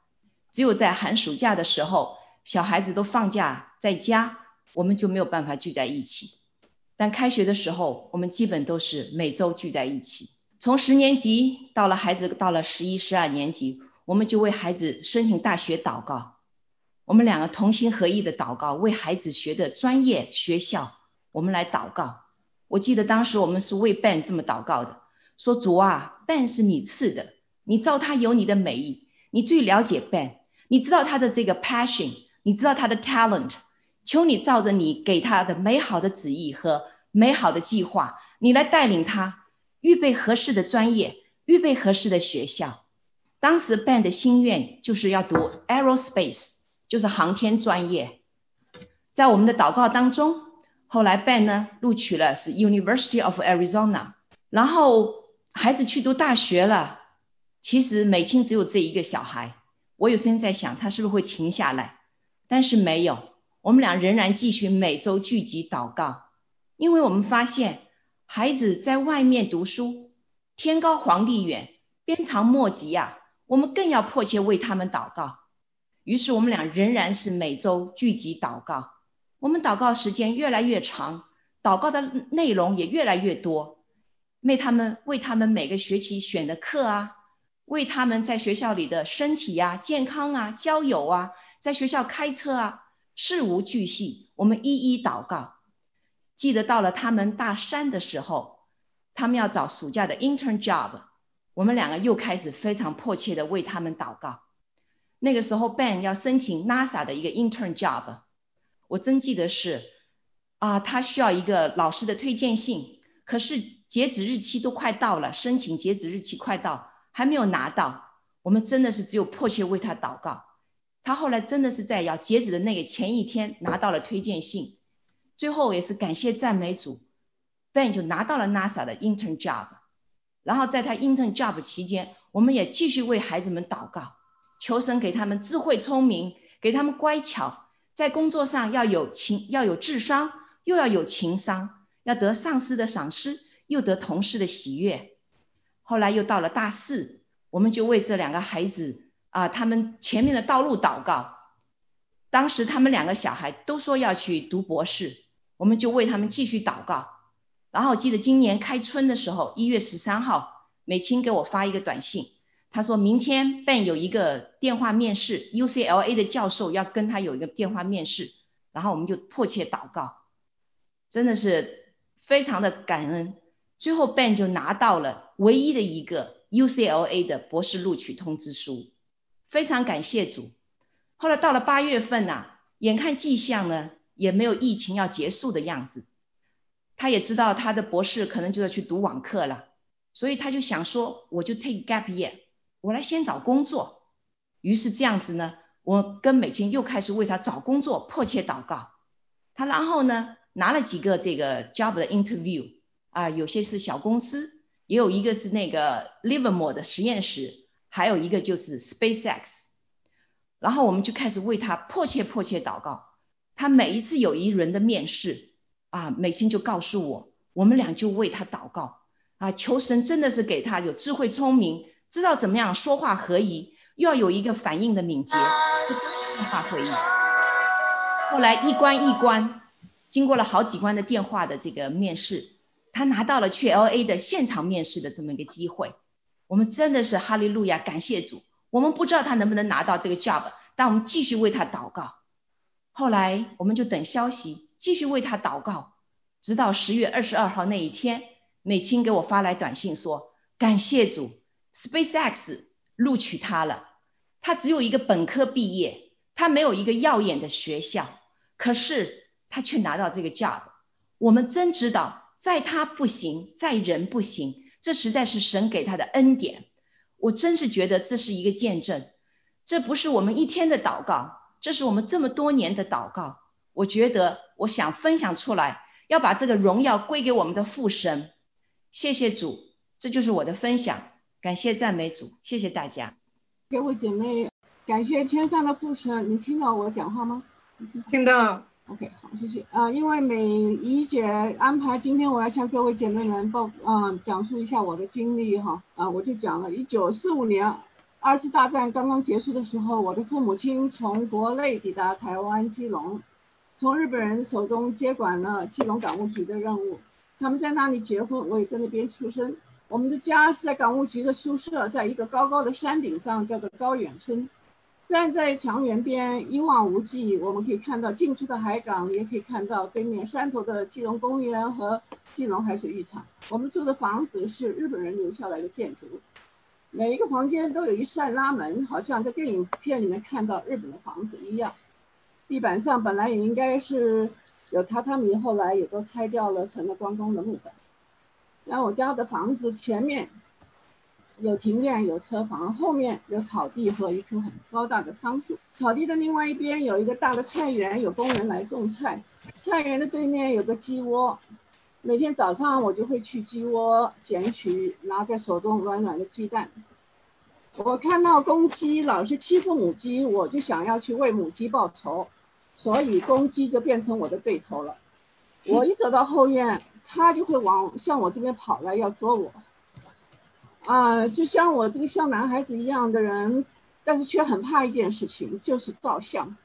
只有在寒暑假的时候，小孩子都放假在家，我们就没有办法聚在一起。但开学的时候，我们基本都是每周聚在一起。从十年级到了孩子到了十一、十二年级，我们就为孩子申请大学祷告。我们两个同心合意的祷告，为孩子学的专业学校，我们来祷告。我记得当时我们是为 Ben 这么祷告的：说主啊，Ben 是你赐的，你造他有你的美意，你最了解 Ben，你知道他的这个 passion，你知道他的 talent。求你照着你给他的美好的旨意和美好的计划，你来带领他预备合适的专业，预备合适的学校。当时 Ben 的心愿就是要读 Aerospace，就是航天专业。在我们的祷告当中，后来 Ben 呢录取了是 University of Arizona，然后孩子去读大学了。其实美清只有这一个小孩，我有时间在想他是不是会停下来，但是没有。我们俩仍然继续每周聚集祷告，因为我们发现孩子在外面读书，天高皇帝远，鞭长莫及呀。我们更要迫切为他们祷告。于是我们俩仍然是每周聚集祷告。我们祷告时间越来越长，祷告的内容也越来越多。为他们为他们每个学期选的课啊，为他们在学校里的身体呀、健康啊、交友啊，在学校开车啊。事无巨细，我们一一祷告。记得到了他们大三的时候，他们要找暑假的 intern job，我们两个又开始非常迫切的为他们祷告。那个时候，Ben 要申请 NASA 的一个 intern job，我真记得是啊，他需要一个老师的推荐信，可是截止日期都快到了，申请截止日期快到，还没有拿到。我们真的是只有迫切为他祷告。他后来真的是在要截止的那个前一天拿到了推荐信，最后也是感谢赞美主，Ben 就拿到了 NASA 的 intern job。然后在他 intern job 期间，我们也继续为孩子们祷告，求神给他们智慧聪明，给他们乖巧，在工作上要有情，要有智商，又要有情商，要得上司的赏识，又得同事的喜悦。后来又到了大四，我们就为这两个孩子啊，他们前面的道路祷告。当时他们两个小孩都说要去读博士，我们就为他们继续祷告。然后记得今年开春的时候，一月十三号，美清给我发一个短信，他说明天 Ben 有一个电话面试，UCLA 的教授要跟他有一个电话面试，然后我们就迫切祷告，真的是非常的感恩。最后 Ben 就拿到了唯一的一个 UCLA 的博士录取通知书，非常感谢主。后来到了八月份呐，眼看迹象呢也没有疫情要结束的样子。他也知道他的博士可能就要去读网课了，所以他就想说，我就 take gap year，我来先找工作。于是这样子呢，我跟美金又开始为他找工作，迫切祷告。他然后呢，拿了几个这个 job 的 interview，啊，有些是小公司，也有一个是那个 Livermore 的实验室，还有一个就是 SpaceX。然后我们就开始为他迫切迫切祷告。他每一次有一轮的面试。啊，美心就告诉我，我们俩就为他祷告啊，求神真的是给他有智慧聪明，知道怎么样说话合宜，又要有一个反应的敏捷，电话会议。后来一关一关，经过了好几关的电话的这个面试，他拿到了去 L A 的现场面试的这么一个机会。我们真的是哈利路亚，感谢主。我们不知道他能不能拿到这个 job，但我们继续为他祷告。后来我们就等消息。继续为他祷告，直到十月二十二号那一天，美青给我发来短信说：“感谢主，SpaceX 录取他了。他只有一个本科毕业，他没有一个耀眼的学校，可是他却拿到这个 job。我们真知道，在他不行，在人不行，这实在是神给他的恩典。我真是觉得这是一个见证，这不是我们一天的祷告，这是我们这么多年的祷告。”我觉得我想分享出来，要把这个荣耀归给我们的父神。谢谢主，这就是我的分享。感谢赞美主，谢谢大家。各位姐妹，感谢天上的父神。你听到我讲话吗？听到。OK，好，谢谢。啊，因为美怡姐安排今天我要向各位姐妹们报，嗯，讲述一下我的经历哈。啊，我就讲了，一九四五年二次大战刚刚结束的时候，我的父母亲从国内抵达台湾基隆。从日本人手中接管了基隆港务局的任务，他们在那里结婚，我也在那边出生。我们的家是在港务局的宿舍，在一个高高的山顶上，叫做高远村。站在墙垣边一望无际，我们可以看到近处的海港，也可以看到对面山头的基隆公园和基隆海水浴场。我们住的房子是日本人留下来的建筑，每一个房间都有一扇拉门，好像在电影片里面看到日本的房子一样。地板上本来也应该是有榻榻米，后来也都拆掉了，成了关公的木板。然后我家的房子前面有庭院，有车房，后面有草地和一棵很高大的桑树。草地的另外一边有一个大的菜园，有工人来种菜。菜园的对面有个鸡窝，每天早上我就会去鸡窝捡取拿在手中软软的鸡蛋。我看到公鸡老是欺负母鸡，我就想要去为母鸡报仇。所以公鸡就变成我的对头了。我一走到后院，他就会往向我这边跑来，要捉我。啊，就像我这个像男孩子一样的人，但是却很怕一件事情，就是照相。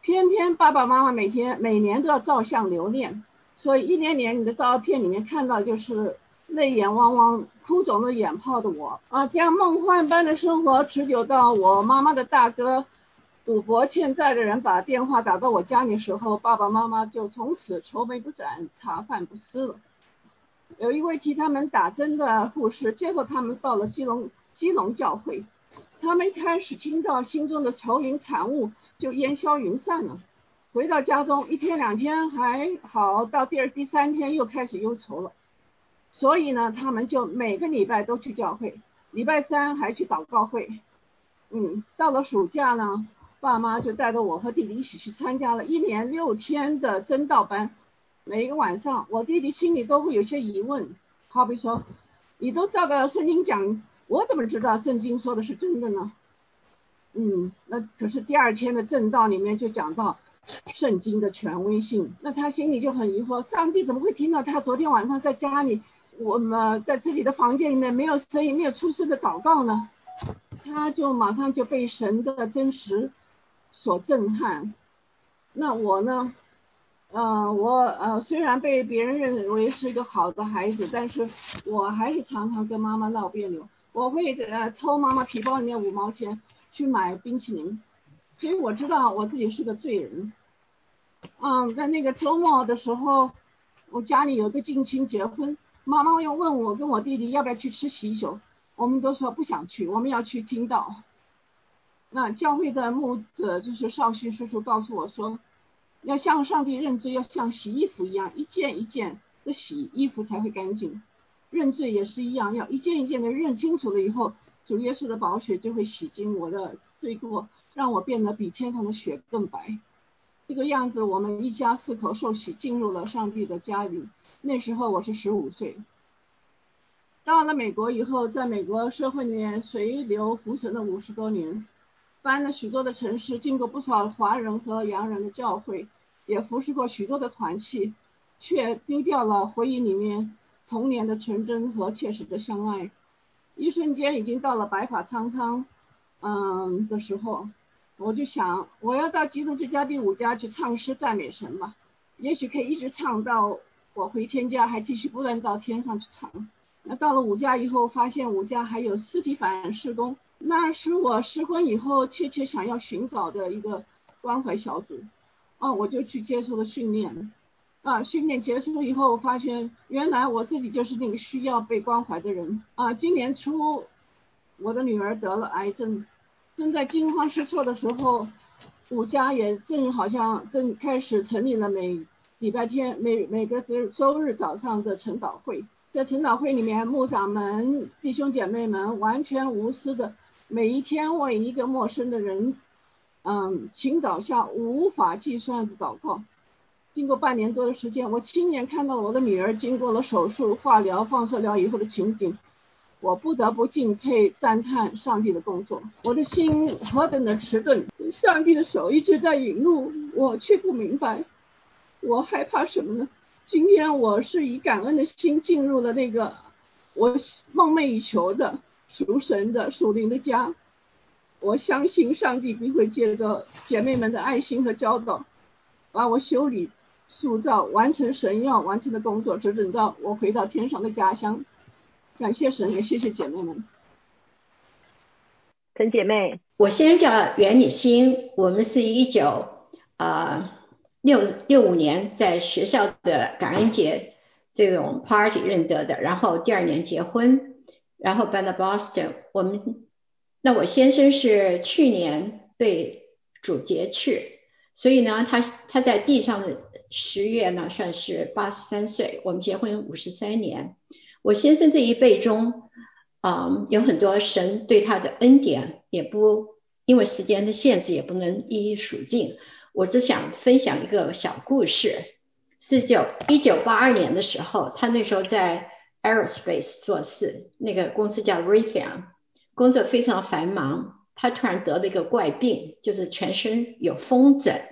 偏偏爸爸妈妈每天每年都要照相留念，所以一年年你的照片里面看到就是泪眼汪汪、哭肿了眼泡的我。啊，这样梦幻般的生活持久到我妈妈的大哥。赌博欠债的人把电话打到我家里时候，爸爸妈妈就从此愁眉不展、茶饭不思了。有一位替他们打针的护士接受他们到了基隆基隆教会，他们一开始听到心中的愁云惨雾就烟消云散了。回到家中一天两天还好，到第二第三天又开始忧愁了。所以呢，他们就每个礼拜都去教会，礼拜三还去祷告会。嗯，到了暑假呢。爸妈就带着我和弟弟一起去参加了一连六天的真道班，每一个晚上，我弟弟心里都会有些疑问，好比说，你都照着圣经讲，我怎么知道圣经说的是真的呢？嗯，那可是第二天的正道里面就讲到圣经的权威性，那他心里就很疑惑，上帝怎么会听到他昨天晚上在家里，我们在自己的房间里面没有声音、没有出声的祷告呢？他就马上就被神的真实所震撼。那我呢？呃，我呃虽然被别人认为是一个好的孩子，但是我还是常常跟妈妈闹别扭。我会呃抽妈妈皮包里面五毛钱去买冰淇淋，所以我知道我自己是个罪人。嗯，在那个周末的时候，我家里有个近亲结婚，妈妈又问我跟我弟弟要不要去吃喜酒，我们都说不想去，我们要去听到。那教会的牧者就是少勋叔叔告诉我说，要向上帝认罪，要像洗衣服一样，一件一件的洗衣服才会干净。认罪也是一样，要一件一件的认清楚了以后，主耶稣的宝血就会洗净我的罪过，让我变得比天上的雪更白。这个样子，我们一家四口受洗进入了上帝的家里。那时候我是十五岁。到了美国以后，在美国社会里面随流浮沉了五十多年。搬了许多的城市，经过不少华人和洋人的教会，也服侍过许多的团契，却丢掉了回忆里面童年的纯真和切实的相爱。一瞬间已经到了白发苍苍，嗯的时候，我就想，我要到基督之家第五家去唱诗赞美神嘛，也许可以一直唱到我回天家，还继续不断到天上去唱。那到了五家以后，发现五家还有斯蒂凡施工。那是我失婚以后切切想要寻找的一个关怀小组，啊，我就去接受了训练，啊，训练结束以后我发现原来我自己就是那个需要被关怀的人，啊，今年初我的女儿得了癌症，正在惊慌失措的时候，五家也正好像正开始成立了每礼拜天每每个周周日早上的晨祷会，在晨祷会里面，牧长们弟兄姐妹们完全无私的。每一天为一个陌生的人，嗯，倾倒下无法计算的祷告。经过半年多的时间，我亲眼看到我的女儿经过了手术、化疗、放射疗以后的情景，我不得不敬佩、赞叹上帝的工作。我的心何等的迟钝，上帝的手一直在引路，我却不明白，我害怕什么呢？今天我是以感恩的心进入了那个我梦寐以求的。属神的属灵的家，我相信上帝必会借着姐妹们的爱心和教导，把我修理、塑造、完成神要完成的工作，直等到我回到天上的家乡。感谢神，也谢谢姐妹们。陈姐妹，我先叫袁李欣，我们是一九啊六六五年在学校的感恩节这种 party 认得的，然后第二年结婚。然后搬到 Boston，我们那我先生是去年被主劫去，所以呢，他他在地上的十月呢算是八十三岁，我们结婚五十三年。我先生这一辈中，啊，有很多神对他的恩典，也不因为时间的限制，也不能一一数尽。我只想分享一个小故事，是九一九八二年的时候，他那时候在。Aerospace 做事，那个公司叫 Raytheon，工作非常繁忙。他突然得了一个怪病，就是全身有风疹。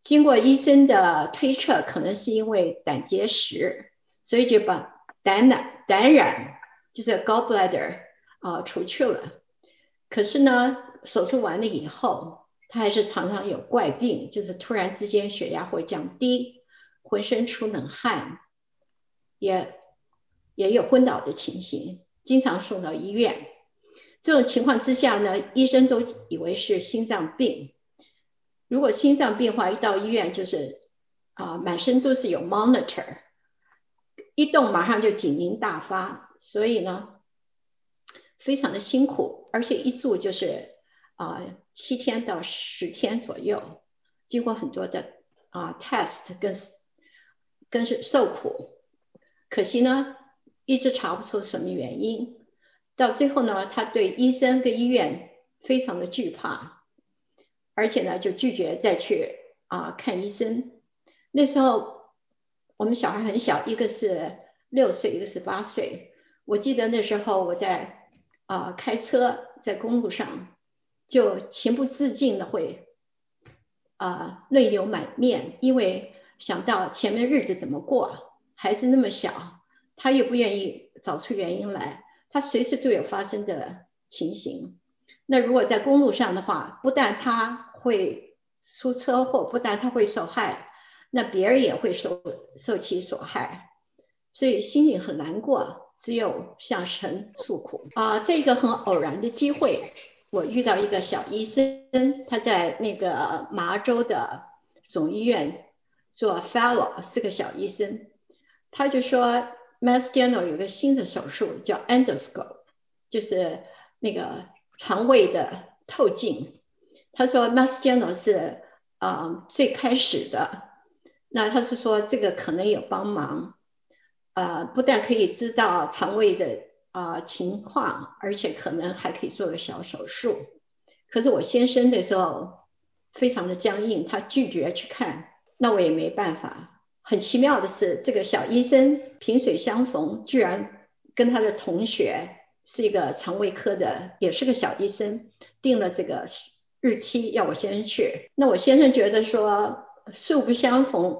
经过医生的推测，可能是因为胆结石，所以就把胆囊胆染，就是 gallbladder 啊除去了。可是呢，手术完了以后，他还是常常有怪病，就是突然之间血压会降低，浑身出冷汗，也。也有昏倒的情形，经常送到医院。这种情况之下呢，医生都以为是心脏病。如果心脏病的话，一到医院就是啊，满身都是有 monitor，一动马上就警铃大发，所以呢，非常的辛苦，而且一住就是啊七天到十天左右，经过很多的啊 test 跟跟是受苦。可惜呢。一直查不出什么原因，到最后呢，他对医生跟医院非常的惧怕，而且呢就拒绝再去啊看医生。那时候我们小孩很小，一个是六岁，一个是八岁。我记得那时候我在啊开车在公路上，就情不自禁的会啊泪流满面，因为想到前面日子怎么过，孩子那么小，他又不愿意找出原因来，他随时都有发生的情形。那如果在公路上的话，不但他会出车祸，不但他会受害，那别人也会受受其所害，所以心里很难过，只有向神诉苦啊。这个很偶然的机会，我遇到一个小医生，他在那个麻州的总医院做 fellow，是个小医生，他就说 Mass General 有个新的手术叫 endoscope，就是那个。肠胃的透镜，他说 Mass General 是啊最开始的，那他是说这个可能有帮忙，呃不但可以知道肠胃的啊情况，而且可能还可以做个小手术。可是我先生的时候非常的僵硬，他拒绝去看，那我也没办法。很奇妙的是，这个小医生萍水相逢，居然跟他的同学。是一个肠胃科的，也是个小医生，定了这个日期要我先生去。那我先生觉得说素不相逢，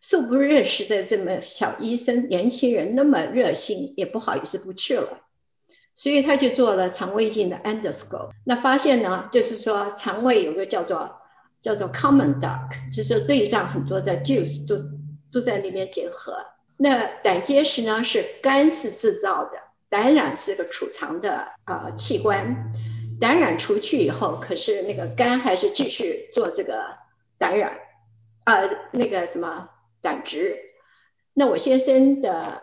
素不认识的这么小医生，年轻人那么热心，也不好意思不去了，所以他就做了肠胃镜的 endoscope。那发现呢，就是说肠胃有个叫做叫做 common duct，就是内脏很多的 juice 都都在里面结合。那胆结石呢，是肝是制造的。胆染是个储藏的啊器官，胆染除去以后，可是那个肝还是继续做这个胆染，啊那个什么胆汁。那我先生的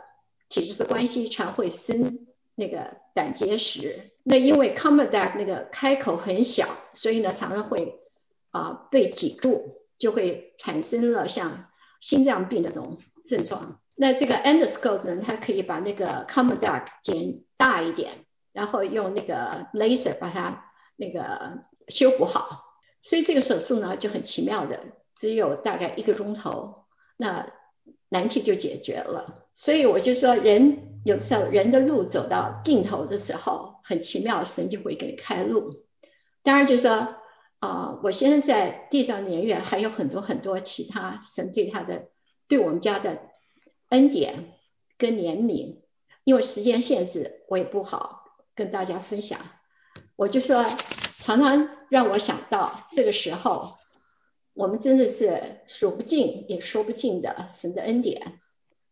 体质的关系常会生那个胆结石。那因为 common duct 那个开口很小，所以呢常常会啊被挤住，就会产生了像心脏病那种症状。那这个 endoscope 呢，它可以把那个 common duct 减大一点，然后用那个 laser 把它那个修补好。所以这个手术呢就很奇妙的，只有大概一个钟头，那难题就解决了。所以我就说，人有时候人的路走到尽头的时候，很奇妙，神就会给你开路。当然就是说啊，我现在在地上年月还有很多很多其他神对他的对我们家的。恩典跟怜悯，因为时间限制，我也不好跟大家分享。我就说，常常让我想到这个时候，我们真的是数不尽也说不尽的神的恩典。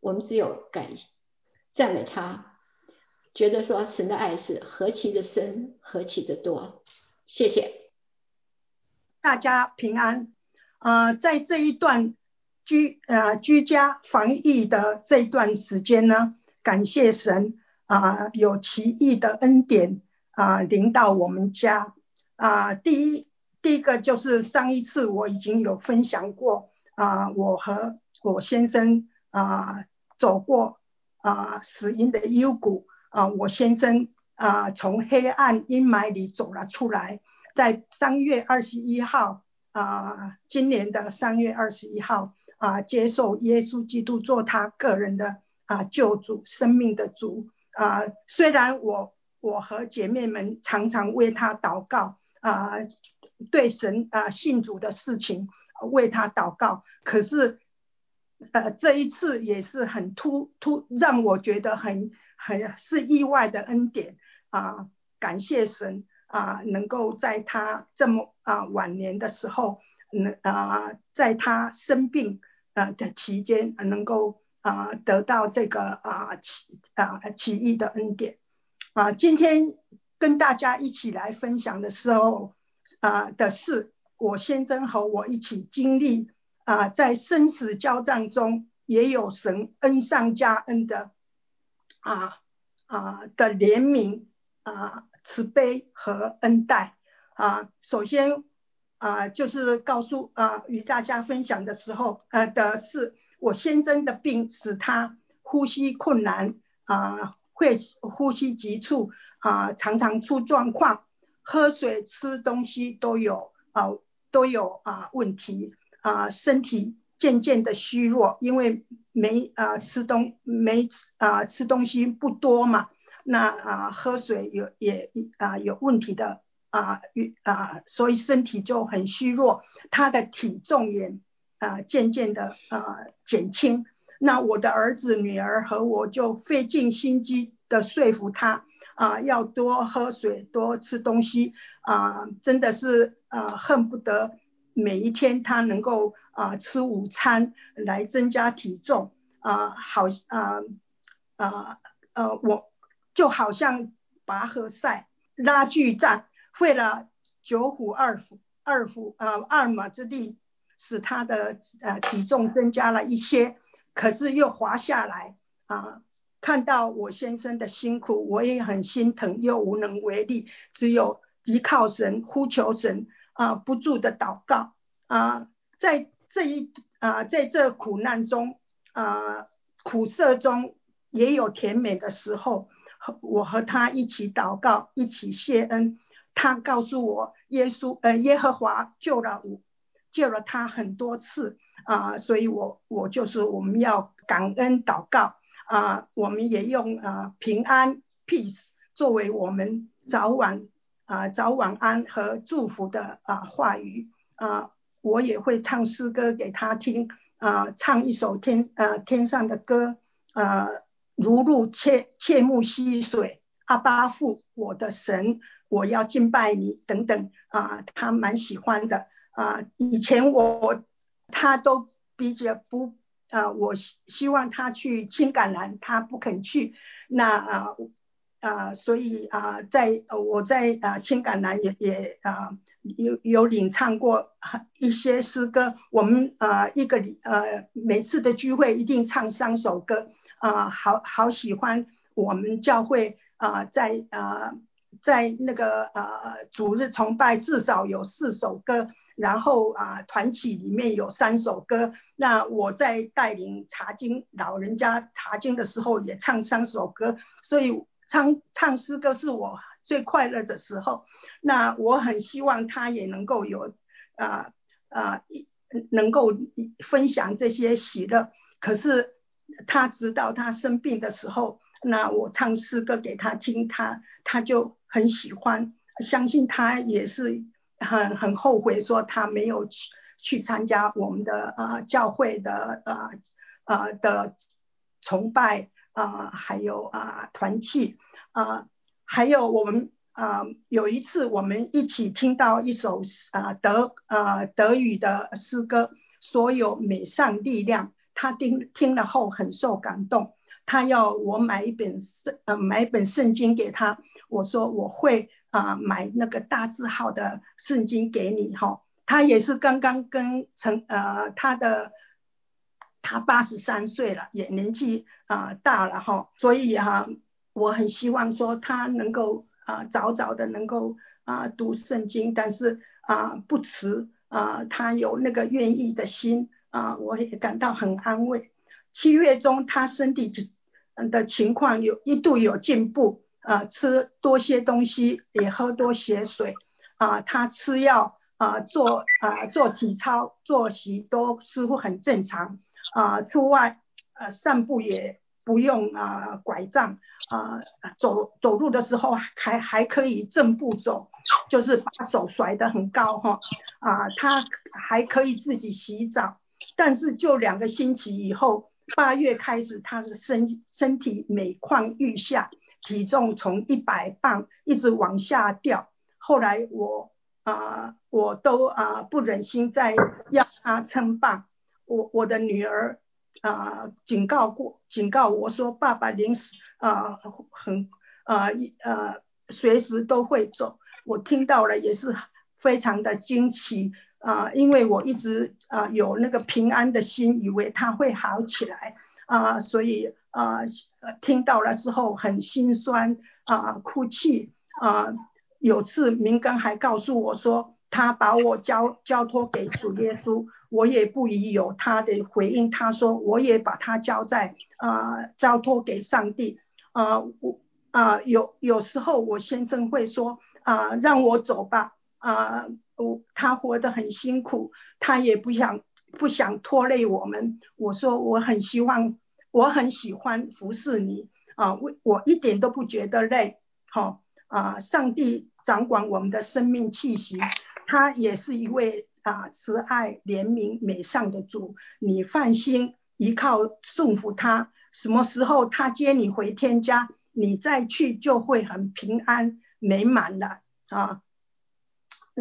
我们只有感赞美他，觉得说神的爱是何其的深，何其的多。谢谢大家平安。呃，在这一段。居呃居家防疫的这一段时间呢，感谢神啊，有奇异的恩典啊临到我们家啊。第一第一个就是上一次我已经有分享过啊，我和我先生啊走过啊死因的幽谷啊，我先生啊从黑暗阴霾里走了出来，在三月二十一号啊，今年的三月二十一号。啊，接受耶稣基督做他个人的啊救主，生命的主啊。虽然我我和姐妹们常常为他祷告啊，对神啊信主的事情为他祷告，可是呃这一次也是很突突，让我觉得很很是意外的恩典啊。感谢神啊，能够在他这么啊晚年的时候，能啊在他生病。呃的期间能够啊得到这个啊奇啊奇异的恩典啊，今天跟大家一起来分享的时候啊的是我先生和我一起经历啊在生死交战中也有神恩上加恩的啊啊的怜悯啊慈悲和恩待啊首先。啊，就是告诉啊，与大家分享的时候，呃的是我先生的病使他呼吸困难啊，会呼吸急促啊，常常出状况，喝水吃东西都有啊都有啊问题啊，身体渐渐的虚弱，因为没啊吃东没啊吃东西不多嘛，那啊喝水有也啊有问题的啊啊，所以身体就很虚弱，他的体重也啊渐渐的啊减轻。那我的儿子女儿和我就费尽心机的说服他啊要多喝水多吃东西啊，真的是啊恨不得。每一天他能够啊吃午餐来增加体重啊好啊啊呃我就好像拔河赛拉锯战费了九虎二虎二虎呃二马之力使他的呃体重增加了一些，可是又滑下来啊看到我先生的辛苦我也很心疼又无能为力，只有依靠神呼求神。啊，不住的祷告啊，在这一啊，在这苦难中啊，苦涩中也有甜美的时候。我和他一起祷告，一起谢恩。他告诉我，耶稣呃，耶和华救了我，救了他很多次啊，所以我我就是我们要感恩祷告啊，我们也用啊平安 peace 作为我们早晚。啊，早晚安和祝福的啊话语啊，我也会唱诗歌给他听啊，唱一首天呃天上的歌啊，如入切切木溪水，阿巴父我的神，我要敬拜你等等啊，他蛮喜欢的啊，以前我他都比较不啊，我希希望他去青橄榄，他不肯去，那啊。啊，所以啊，在我在啊青橄榄也也啊有有领唱过一些诗歌。我们啊一个呃每次的聚会一定唱三首歌啊，好好喜欢我们教会啊在啊在那个啊主日崇拜至少有四首歌，然后啊团体里面有三首歌。那我在带领查经老人家查经的时候也唱三首歌，所以。唱唱诗歌是我最快乐的时候，那我很希望他也能够有啊啊一能够分享这些喜乐。可是他知道他生病的时候，那我唱诗歌给他听，他他就很喜欢。相信他也是很很后悔，说他没有去去参加我们的啊教会的啊啊的崇拜。啊，还有啊，团契啊，还有我们啊，有一次我们一起听到一首啊德啊德语的诗歌，所有美善力量，他听听了后很受感动，他要我买一本圣呃买一本圣经给他，我说我会啊买那个大字号的圣经给你哈，他也是刚刚跟成呃他的。他八十三岁了，也年纪啊大了哈，所以哈，我很希望说他能够啊早早的能够啊读圣经，但是啊不迟啊，他有那个愿意的心啊，我也感到很安慰。七月中他身体的情况有一度有进步啊，吃多些东西，也喝多些水啊，他吃药啊做啊做体操作息都似乎很正常。啊，出外呃散步也不用啊拐杖啊，走走路的时候还还可以正步走，就是把手甩得很高哈啊，他还可以自己洗澡，但是就两个星期以后，八月开始他的身身体每况愈下，体重从一百磅一直往下掉，后来我啊我都啊不忍心再要他称磅。我我的女儿啊警告过，警告我说爸爸临时啊很啊一呃随时都会走，我听到了也是非常的惊奇啊，因为我一直啊有那个平安的心，以为他会好起来啊，所以啊听到了之后很心酸啊哭泣啊，有次明根还告诉我说他把我交交托给主耶稣。我也不疑有他的回应，他说我也把他交在啊交托给上帝啊我啊有有时候我先生会说啊让我走吧啊我他活得很辛苦，他也不想不想拖累我们。我说我很希望，我很喜欢服侍你啊，我我一点都不觉得累。好啊，上帝掌管我们的生命气息，他也是一位啊慈爱怜悯美善的主。你放心，依靠顺服他，什么时候他接你回天家，你再去就会很平安美满了啊。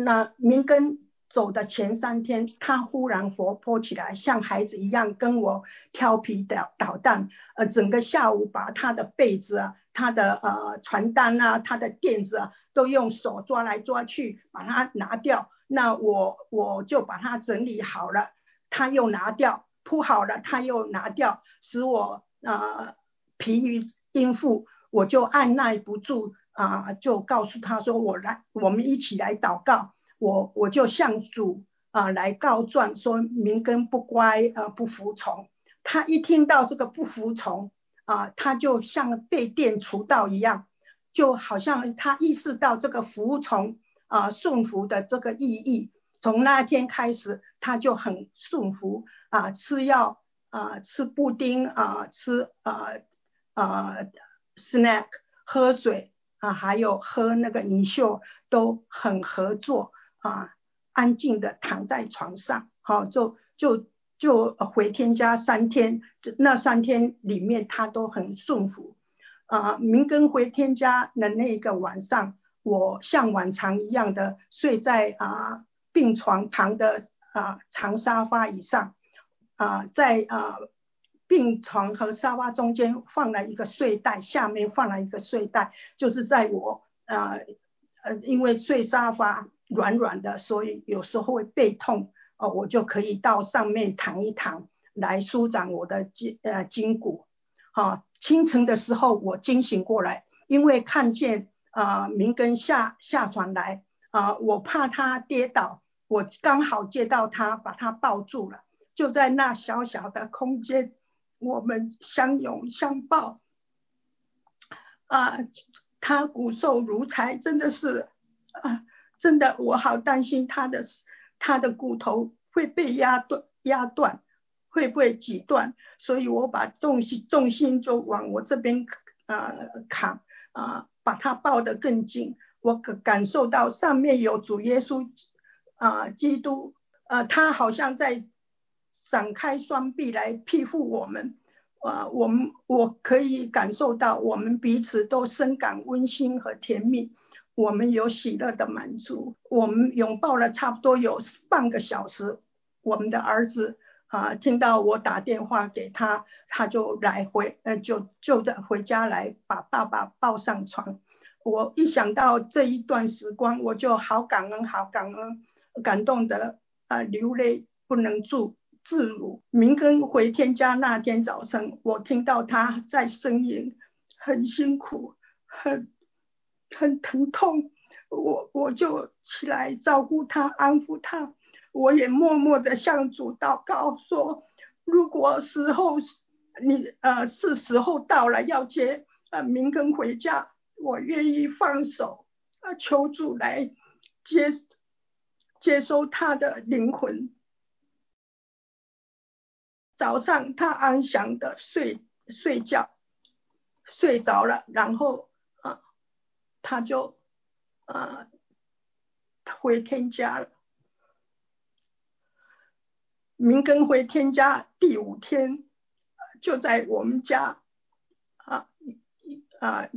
那明根走的前三天，他忽然活泼起来，像孩子一样跟我调皮捣捣蛋。呃，整个下午把他的被子啊、他的呃传单啊、他的垫子啊，都用手抓来抓去，把它拿掉。那我我就把它整理好了，他又拿掉，铺好了他又拿掉，使我呃疲于应付，我就按耐不住。啊，就告诉他说，我来，我们一起来祷告。我我就向主啊来告状，说明根不乖，呃不服从。他一听到这个不服从啊，他就像被电除道一样，就好像他意识到这个服从啊顺服的这个意义。从那天开始，他就很顺服啊，吃药啊，吃布丁啊，吃啊啊 snack，喝水。啊，还有和那个尹秀都很合作啊，安静的躺在床上，好，就就就回天家三天，那三天里面他都很顺服啊。明根回天家的那一个晚上，我像往常一样的睡在啊病床旁的啊长沙发椅上啊，在啊。病床和沙发中间放了一个睡袋，下面放了一个睡袋，就是在我呃呃，因为睡沙发软软的，所以有时候会背痛哦，我就可以到上面躺一躺，来舒展我的筋呃筋骨。好，清晨的时候我惊醒过来，因为看见啊明根下下床来啊，我怕他跌倒，我刚好接到他，把他抱住了，就在那小小的空间。我们相拥相抱，啊，他骨瘦如柴，真的是，啊，真的，我好担心他的他的骨头会被压断，压断，会不会挤断？所以我把重心重心就往我这边啊扛，啊，把他抱得更紧，我感感受到上面有主耶稣啊，基督，呃，他好像在。展开双臂来庇护我们，啊，我们我可以感受到我们彼此都深感温馨和甜蜜，我们有喜乐的满足，我们拥抱了差不多有半个小时，我们的儿子啊听到我打电话给他，他就来回呃就就在回家来把爸爸抱上床，我一想到这一段时光，我就好感恩好感恩，感动的啊流泪不能住。自如，明根回天家那天早晨，我听到他在呻吟，很辛苦，很很疼痛，我我就起来照顾他，安抚他。我也默默的向主祷告说，如果时候你呃是时候到了要接呃明根回家，我愿意放手，呃求主来接接收他的灵魂。早上他安详的睡睡觉，睡着了，然后啊，他就啊回天家了。明根回天家第五天，就在我们家啊啊，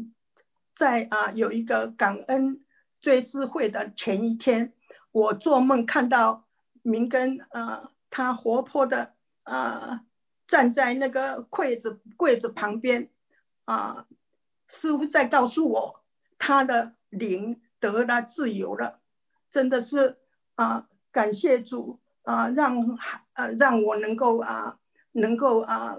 在啊有一个感恩追思会的前一天，我做梦看到明根啊，他活泼的。啊，站在那个柜子柜子旁边，啊，师傅在告诉我，他的灵得了自由了，真的是啊，感谢主啊，让呃让我能够啊，能够啊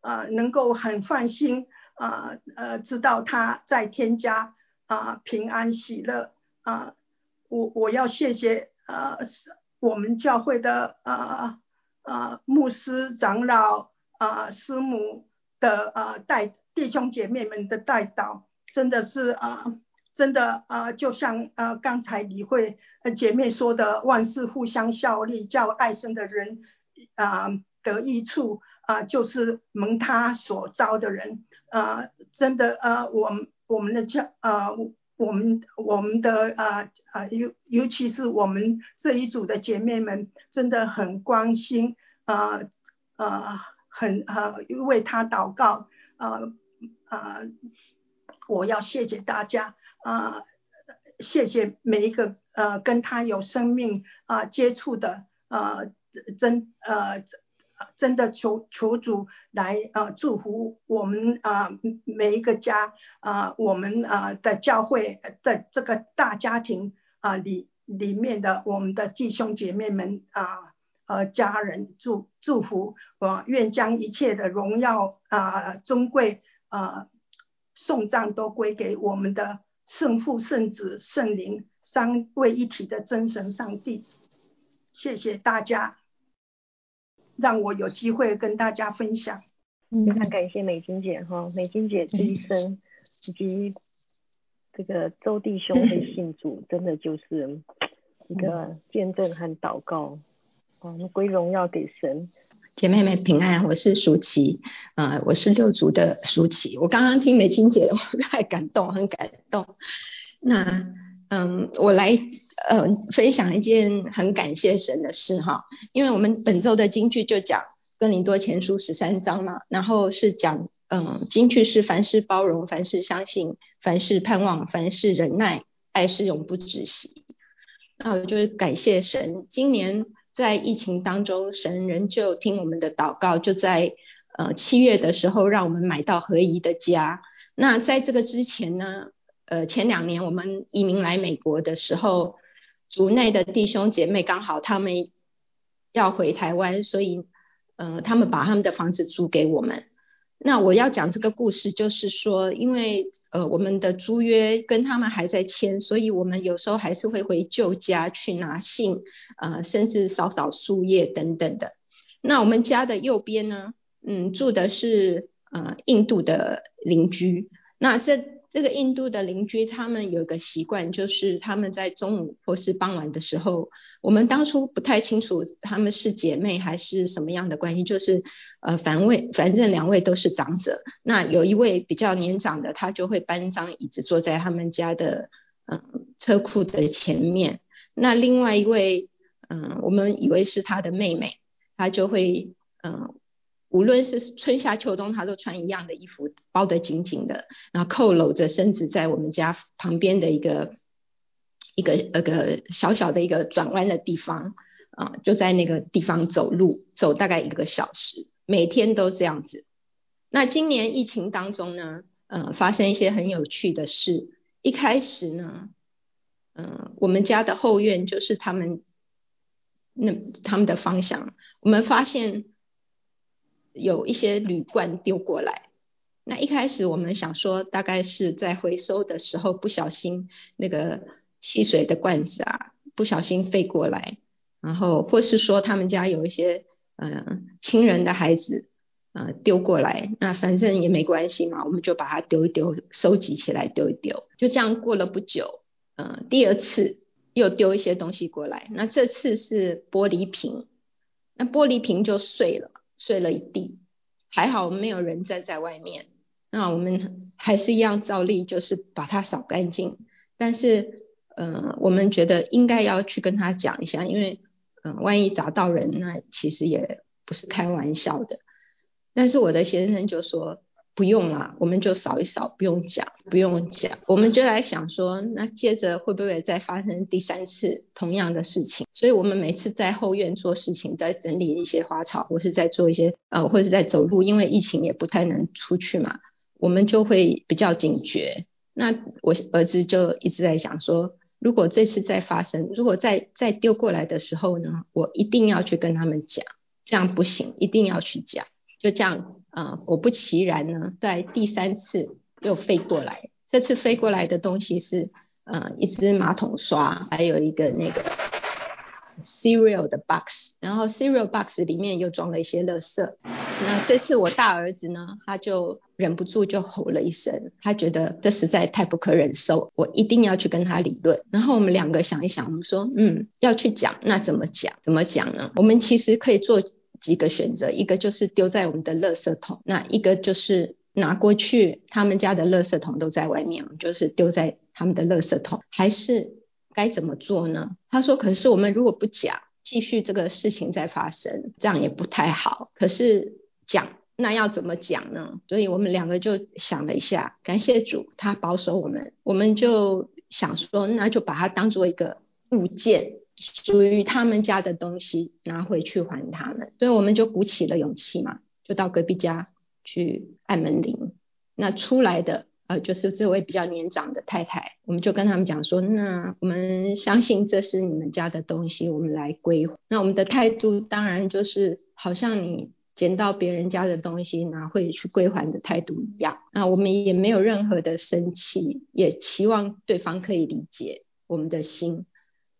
啊能够很放心啊呃知道他在天家啊平安喜乐啊，我我要谢谢啊我们教会的啊。啊，牧师、长老啊，师母的啊带弟兄姐妹们的带导，真的是啊，真的啊，就像啊刚才李慧姐妹说的，万事互相效力，叫爱生的人啊得益处啊，就是蒙他所招的人。啊，真的啊，我我们的教啊，我们我们的啊啊尤尤其是我们这一组的姐妹们，真的很关心啊啊，很啊为他祷告啊啊，我要谢谢大家啊。谢谢每一个呃跟他有生命啊接触的呃真呃真的求求主来啊祝福我们啊每一个家啊我们啊的教会在这个大家庭啊里里面的我们的弟兄姐妹们啊和家人祝祝福我愿将一切的荣耀啊尊贵啊送葬都归给我们的。圣父、圣子、圣灵三位一体的真神上帝，谢谢大家，让我有机会跟大家分享。非常感谢美金姐哈，美金姐这一生以及这个周弟兄的信主，真的就是一个见证和祷告。我们归荣耀给神。姐妹们平安，我是舒淇，啊，我是六族的舒淇。我刚刚听美金姐，我太感动，很感动。那，嗯，我来，呃，分享一件很感谢神的事哈，因为我们本周的金句就讲哥林多前书十三章嘛，然后是讲，嗯，金句是凡事包容，凡事相信，凡事盼望，凡事忍耐，爱是永不止息。那我就是感谢神，今年。在疫情当中，神仍旧听我们的祷告，就在呃七月的时候，让我们买到合宜的家。那在这个之前呢，呃前两年我们移民来美国的时候，族内的弟兄姐妹刚好他们要回台湾，所以呃他们把他们的房子租给我们。那我要讲这个故事，就是说，因为呃我们的租约跟他们还在签，所以我们有时候还是会回旧家去拿信，呃，甚至扫扫树叶等等的。那我们家的右边呢，嗯，住的是呃印度的邻居，那这。这个印度的邻居，他们有个习惯，就是他们在中午或是傍晚的时候，我们当初不太清楚他们是姐妹还是什么样的关系，就是呃，反位反正两位都是长者，那有一位比较年长的，他就会搬张椅子坐在他们家的嗯车库的前面，那另外一位嗯，我们以为是他的妹妹，他就会嗯。无论是春夏秋冬，他都穿一样的衣服，包得紧紧的，然后扣搂着身子，在我们家旁边的一个一个那个小小的一个转弯的地方啊，就在那个地方走路，走大概一个小时，每天都这样子。那今年疫情当中呢，呃，发生一些很有趣的事。一开始呢，嗯，我们家的后院就是他们那他们的方向，我们发现。有一些铝罐丢过来，那一开始我们想说，大概是在回收的时候不小心那个汽水的罐子啊，不小心飞过来，然后或是说他们家有一些嗯亲人的孩子啊丢过来，那反正也没关系嘛，我们就把它丢一丢，收集起来丢一丢，就这样过了不久，嗯，第二次又丢一些东西过来，那这次是玻璃瓶，那玻璃瓶就碎了。碎了一地，还好没有人站在外面。那我们还是一样照例，就是把它扫干净。但是，呃，我们觉得应该要去跟他讲一下，因为，嗯，万一砸到人，那其实也不是开玩笑的。但是我的先生就说。不用啦，我们就扫一扫，不用讲，不用讲，我们就来想说，那接着会不会再发生第三次同样的事情？所以我们每次在后院做事情，在整理一些花草，或是在做一些呃，或者在走路，因为疫情也不太能出去嘛，我们就会比较警觉。那我儿子就一直在想说，如果这次再发生，如果再再丢过来的时候呢，我一定要去跟他们讲，这样不行，一定要去讲。就这样，啊，果不其然呢，在第三次又飞过来。这次飞过来的东西是，呃，一只马桶刷，还有一个那个 cereal 的 box，然后 cereal box 里面又装了一些垃圾。那这次我大儿子呢，他就忍不住就吼了一声，他觉得这实在太不可忍受，我一定要去跟他理论。然后我们两个想一想，我们说，嗯，要去讲，那怎么讲？怎么讲呢？我们其实可以做。几个选择，一个就是丢在我们的垃圾桶，那一个就是拿过去他们家的垃圾桶都在外面，就是丢在他们的垃圾桶，还是该怎么做呢？他说，可是我们如果不讲，继续这个事情在发生，这样也不太好。可是讲。那要怎么讲呢？所以我们两个就想了一下，感谢主，他保守我们，我们就想说，那就把它当做一个物件，属于他们家的东西，拿回去还他们。所以我们就鼓起了勇气嘛，就到隔壁家去按门铃。那出来的呃，就是这位比较年长的太太，我们就跟他们讲说，那我们相信这是你们家的东西，我们来归。那我们的态度当然就是好像你。捡到别人家的东西拿回去归还的态度一样，那我们也没有任何的生气，也期望对方可以理解我们的心。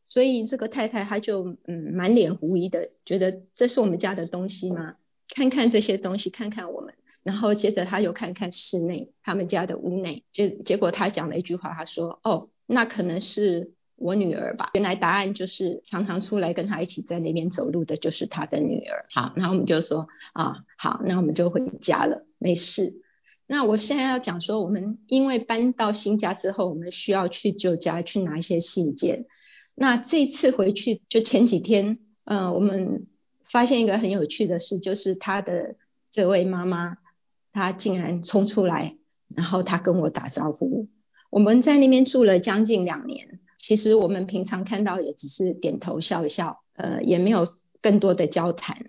所以这个太太她就嗯满脸狐疑的觉得这是我们家的东西吗？看看这些东西，看看我们，然后接着她又看看室内他们家的屋内，结结果她讲了一句话，她说哦，那可能是。我女儿吧，原来答案就是常常出来跟她一起在那边走路的，就是她的女儿。好，然后我们就说啊，好，那我们就回家了，没事。那我现在要讲说，我们因为搬到新家之后，我们需要去旧家去拿一些信件。那这次回去就前几天，嗯，我们发现一个很有趣的事，就是他的这位妈妈，她竟然冲出来，然后她跟我打招呼。我们在那边住了将近两年。其实我们平常看到也只是点头笑一笑，呃，也没有更多的交谈。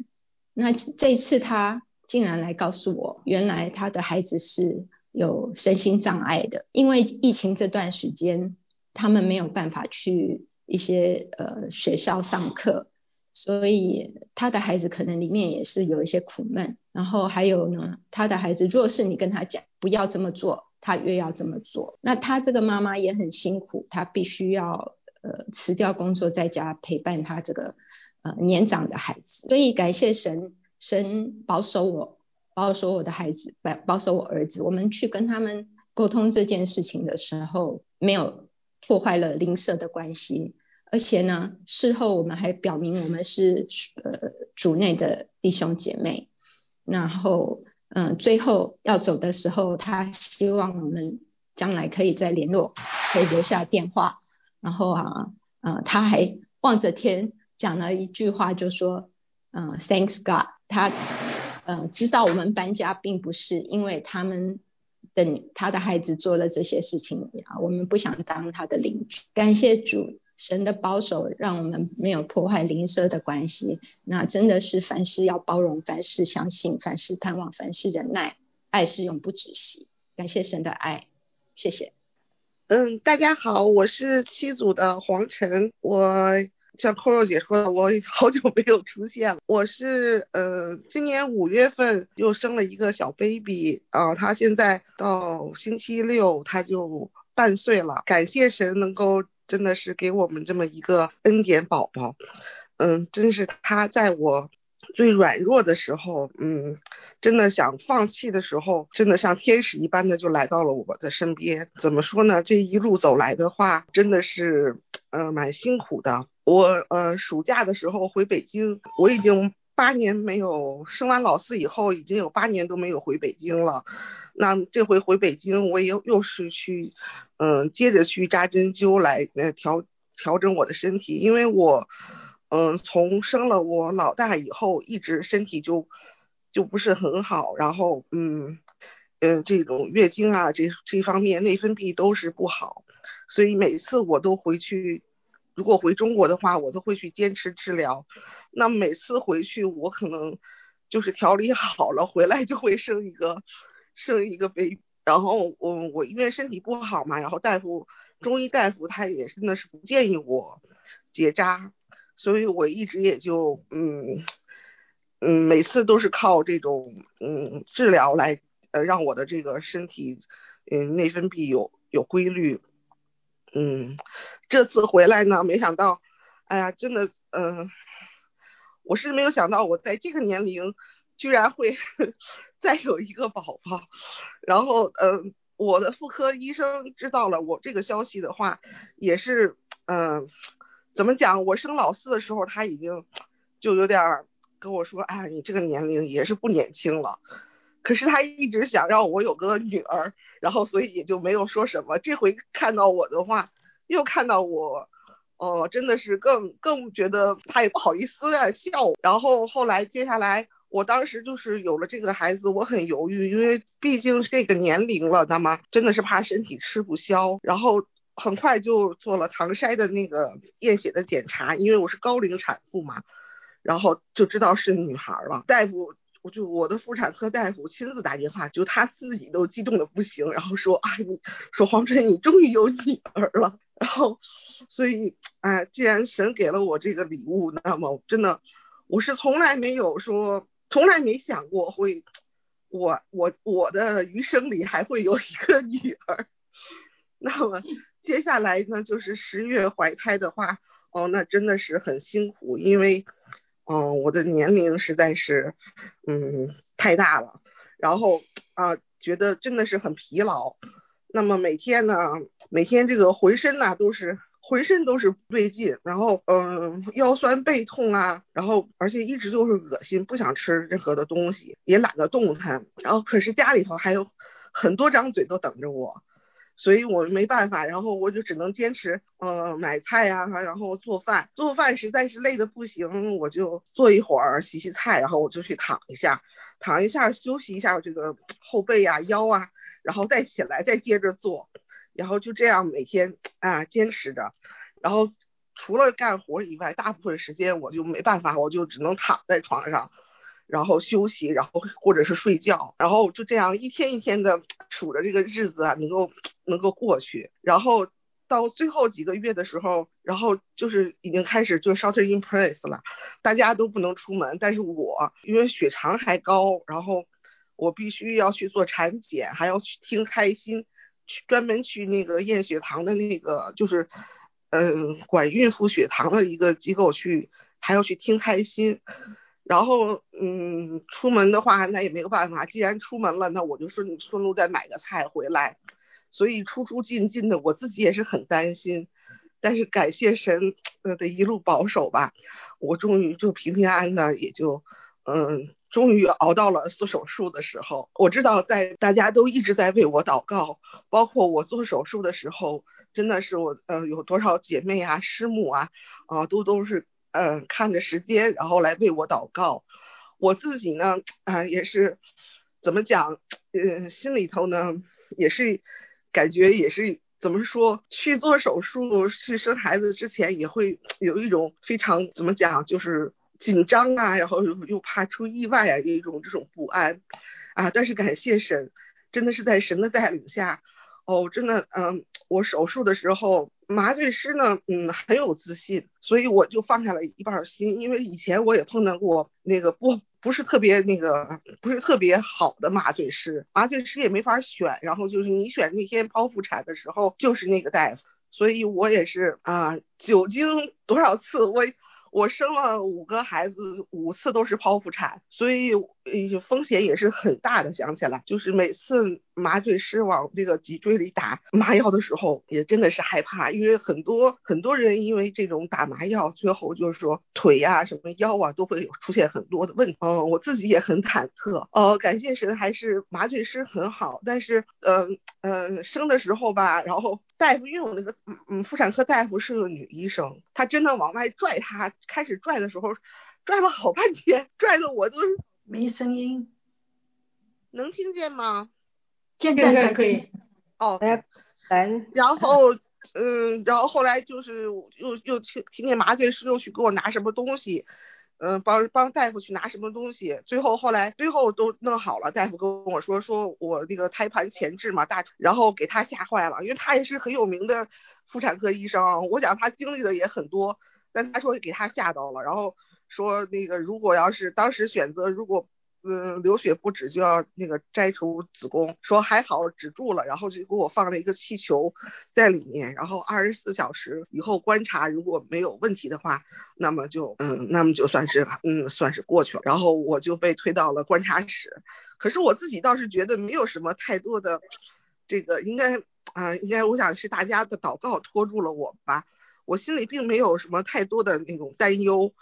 那这一次他竟然来告诉我，原来他的孩子是有身心障碍的，因为疫情这段时间，他们没有办法去一些呃学校上课，所以他的孩子可能里面也是有一些苦闷。然后还有呢，他的孩子若是你跟他讲不要这么做。他越要这么做，那他这个妈妈也很辛苦，他必须要呃辞掉工作，在家陪伴他这个呃年长的孩子。所以感谢神，神保守我，保守我的孩子，保保守我儿子。我们去跟他们沟通这件事情的时候，没有破坏了邻舍的关系，而且呢，事后我们还表明我们是呃主内的弟兄姐妹，然后。嗯，最后要走的时候，他希望我们将来可以再联络，可以留下电话。然后啊，呃，他还望着天讲了一句话，就说，嗯，Thanks God，他嗯知道我们搬家并不是因为他们等他的孩子做了这些事情啊，我们不想当他的邻居，感谢主。神的保守让我们没有破坏邻舍的关系，那真的是凡事要包容，凡事相信，凡事盼望，凡事忍耐，爱是永不止息。感谢神的爱，谢谢。嗯，大家好，我是七组的黄晨，我像扣肉姐说的，我好久没有出现了。我是呃，今年五月份又生了一个小 baby 啊，他现在到星期六他就半岁了，感谢神能够。真的是给我们这么一个恩典宝宝，嗯，真是他在我最软弱的时候，嗯，真的想放弃的时候，真的像天使一般的就来到了我的身边。怎么说呢？这一路走来的话，真的是，呃，蛮辛苦的。我呃，暑假的时候回北京，我已经八年没有生完老四以后，已经有八年都没有回北京了。那这回回北京，我也又是去。嗯，接着去扎针灸来呃调调整我的身体，因为我嗯从生了我老大以后，一直身体就就不是很好，然后嗯嗯这种月经啊这这方面内分泌都是不好，所以每次我都回去，如果回中国的话，我都会去坚持治疗。那每次回去，我可能就是调理好了，回来就会生一个生一个 baby。然后我我因为身体不好嘛，然后大夫中医大夫他也真的是不建议我结扎，所以我一直也就嗯嗯每次都是靠这种嗯治疗来呃让我的这个身体嗯内分泌有有规律，嗯这次回来呢，没想到哎呀真的嗯我是没有想到我在这个年龄居然会。再有一个宝宝，然后嗯，我的妇科医生知道了我这个消息的话，也是嗯，怎么讲？我生老四的时候他已经就有点跟我说，哎，你这个年龄也是不年轻了。可是他一直想让我有个女儿，然后所以也就没有说什么。这回看到我的话，又看到我，哦，真的是更更觉得他也不好意思啊笑。然后后来接下来，我当时就是有了这个孩子，我很犹豫，因为毕竟这个年龄了，那么真的是怕身体吃不消。然后很快就做了唐筛的那个验血的检查，因为我是高龄产妇嘛，然后就知道是女孩了。大夫。我就我的妇产科大夫亲自打电话，就他自己都激动的不行，然后说啊，你说黄晨你终于有女儿了，然后所以哎，既然神给了我这个礼物，那么真的我是从来没有说，从来没想过会我我我的余生里还会有一个女儿，那么 接下来呢就是十月怀胎的话，哦，那真的是很辛苦，因为。嗯，我的年龄实在是，嗯，太大了，然后啊，觉得真的是很疲劳。那么每天呢，每天这个浑身呐都是浑身都是不对劲，然后嗯，腰酸背痛啊，然后而且一直就是恶心，不想吃任何的东西，也懒得动弹。然后可是家里头还有很多张嘴都等着我。所以我没办法，然后我就只能坚持，呃，买菜呀，然后做饭。做饭实在是累的不行，我就坐一会儿，洗洗菜，然后我就去躺一下，躺一下休息一下这个后背呀、腰啊，然后再起来，再接着做，然后就这样每天啊坚持着。然后除了干活以外，大部分时间我就没办法，我就只能躺在床上。然后休息，然后或者是睡觉，然后就这样一天一天的数着这个日子啊，能够能够过去。然后到最后几个月的时候，然后就是已经开始就 shelter in place 了，大家都不能出门，但是我因为血糖还高，然后我必须要去做产检，还要去听开心，去专门去那个验血糖的那个就是嗯管孕妇血糖的一个机构去，还要去听开心。然后，嗯，出门的话那也没有办法，既然出门了，那我就顺顺路再买个菜回来。所以出出进进的，我自己也是很担心。但是感谢神呃的一路保守吧，我终于就平平安安，也就，嗯，终于熬到了做手术的时候。我知道在大家都一直在为我祷告，包括我做手术的时候，真的是我，呃，有多少姐妹啊、师母啊，啊，都都是。嗯，看着时间，然后来为我祷告。我自己呢，啊，也是怎么讲，嗯，心里头呢，也是感觉也是怎么说，去做手术、去生孩子之前，也会有一种非常怎么讲，就是紧张啊，然后又又怕出意外啊，一种这种不安啊。但是感谢神，真的是在神的带领下。哦，真的，嗯，我手术的时候，麻醉师呢，嗯，很有自信，所以我就放下了一半心，因为以前我也碰到过那个不不是特别那个不是特别好的麻醉师，麻醉师也没法选，然后就是你选那天剖腹产的时候就是那个大夫，所以我也是啊，久经多少次我。我生了五个孩子，五次都是剖腹产，所以风险也是很大的。想起来，就是每次麻醉师往这个脊椎里打麻药的时候，也真的是害怕，因为很多很多人因为这种打麻药，最后就是说腿呀、什么腰啊，都会有出现很多的问题。嗯，我自己也很忐忑。呃，感谢神，还是麻醉师很好，但是，呃呃，生的时候吧，然后。大夫，因为我那个嗯嗯妇产科大夫是个女医生，她真的往外拽她，开始拽的时候，拽了好半天，拽的我都是没声音，能听见吗？现在可以。哦，来，然后嗯，然后后来就是又又听听见麻醉师又去给我拿什么东西。嗯，帮帮大夫去拿什么东西，最后后来最后都弄好了，大夫跟我说说我那个胎盘前置嘛大，然后给他吓坏了，因为他也是很有名的妇产科医生，我想他经历的也很多，但他说给他吓到了，然后说那个如果要是当时选择如果。嗯，流血不止就要那个摘除子宫，说还好止住了，然后就给我放了一个气球在里面，然后二十四小时以后观察，如果没有问题的话，那么就嗯，那么就算是嗯算是过去了，然后我就被推到了观察室，可是我自己倒是觉得没有什么太多的这个应该啊应该我想是大家的祷告拖住了我吧，我心里并没有什么太多的那种担忧。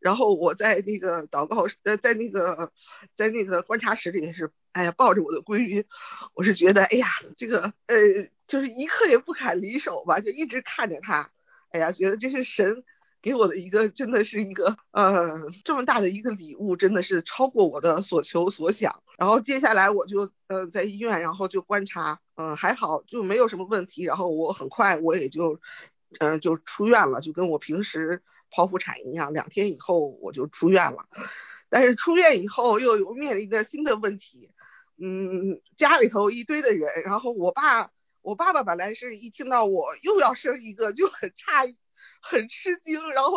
然后我在那个祷告呃在那个在那个观察室里是，哎呀抱着我的闺女，我是觉得哎呀这个呃就是一刻也不肯离手吧，就一直看着她，哎呀觉得这是神给我的一个真的是一个呃这么大的一个礼物，真的是超过我的所求所想。然后接下来我就呃在医院，然后就观察，嗯还好就没有什么问题，然后我很快我也就嗯就出院了，就跟我平时。剖腹产一样，两天以后我就出院了。但是出院以后又有面临着新的问题，嗯，家里头一堆的人，然后我爸，我爸爸本来是一听到我又要生一个就很诧异，很吃惊，然后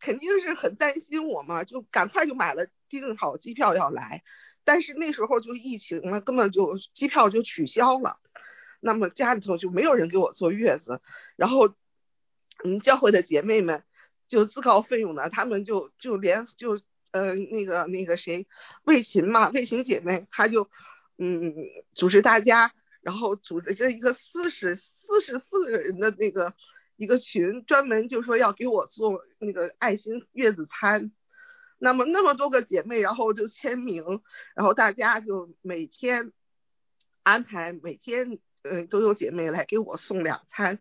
肯定是很担心我嘛，就赶快就买了订好机票要来。但是那时候就疫情了，根本就机票就取消了，那么家里头就没有人给我坐月子，然后嗯，教会的姐妹们。就自告奋勇的，他们就就连就呃那个那个谁魏琴嘛，魏琴姐妹，她就嗯组织大家，然后组织这一个四十四十四个人的那个一个群，专门就说要给我做那个爱心月子餐。那么那么多个姐妹，然后就签名，然后大家就每天安排每天呃都有姐妹来给我送两餐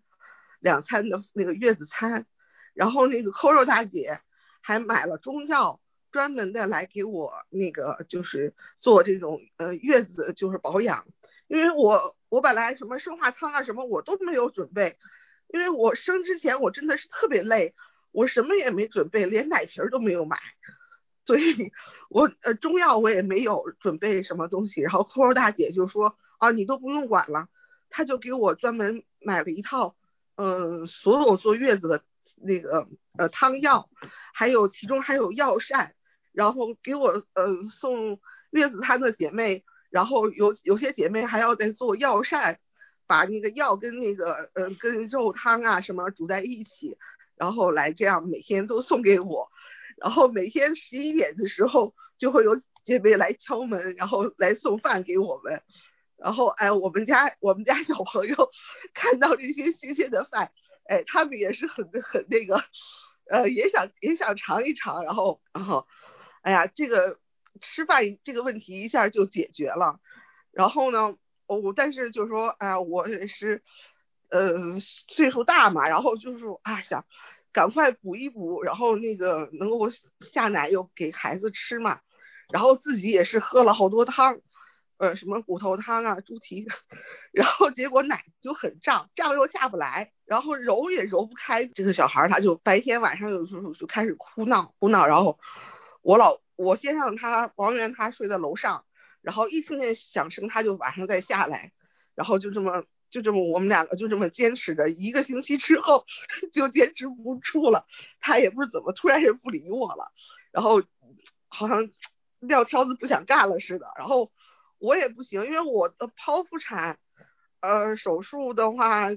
两餐的那个月子餐。然后那个扣肉大姐还买了中药，专门的来给我那个就是做这种呃月子就是保养，因为我我本来什么生化汤啊什么我都没有准备，因为我生之前我真的是特别累，我什么也没准备，连奶瓶都没有买，所以我呃中药我也没有准备什么东西，然后扣肉大姐就说啊你都不用管了，她就给我专门买了一套嗯所有坐月子的。那个呃汤药，还有其中还有药膳，然后给我呃送月子餐的姐妹，然后有有些姐妹还要再做药膳，把那个药跟那个呃跟肉汤啊什么煮在一起，然后来这样每天都送给我，然后每天十一点的时候就会有姐妹来敲门，然后来送饭给我们，然后哎我们家我们家小朋友 看到这些新鲜的饭。哎，他们也是很很那个，呃，也想也想尝一尝，然后然后，哎呀，这个吃饭这个问题一下就解决了。然后呢，我但是就是说，哎呀，我也是，呃，岁数大嘛，然后就是啊，想赶快补一补，然后那个能够下奶又给孩子吃嘛，然后自己也是喝了好多汤。呃，什么骨头汤啊，猪蹄，然后结果奶就很胀，胀又下不来，然后揉也揉不开。这个小孩他就白天晚上有时候就开始哭闹，哭闹。然后我老我先让他王源他睡在楼上，然后一听见响声他就晚上再下来，然后就这么就这么我们两个就这么坚持着一个星期之后 就坚持不住了，他也不知怎么突然也不理我了，然后好像撂挑子不想干了似的，然后。我也不行，因为我的剖腹产，呃，手术的话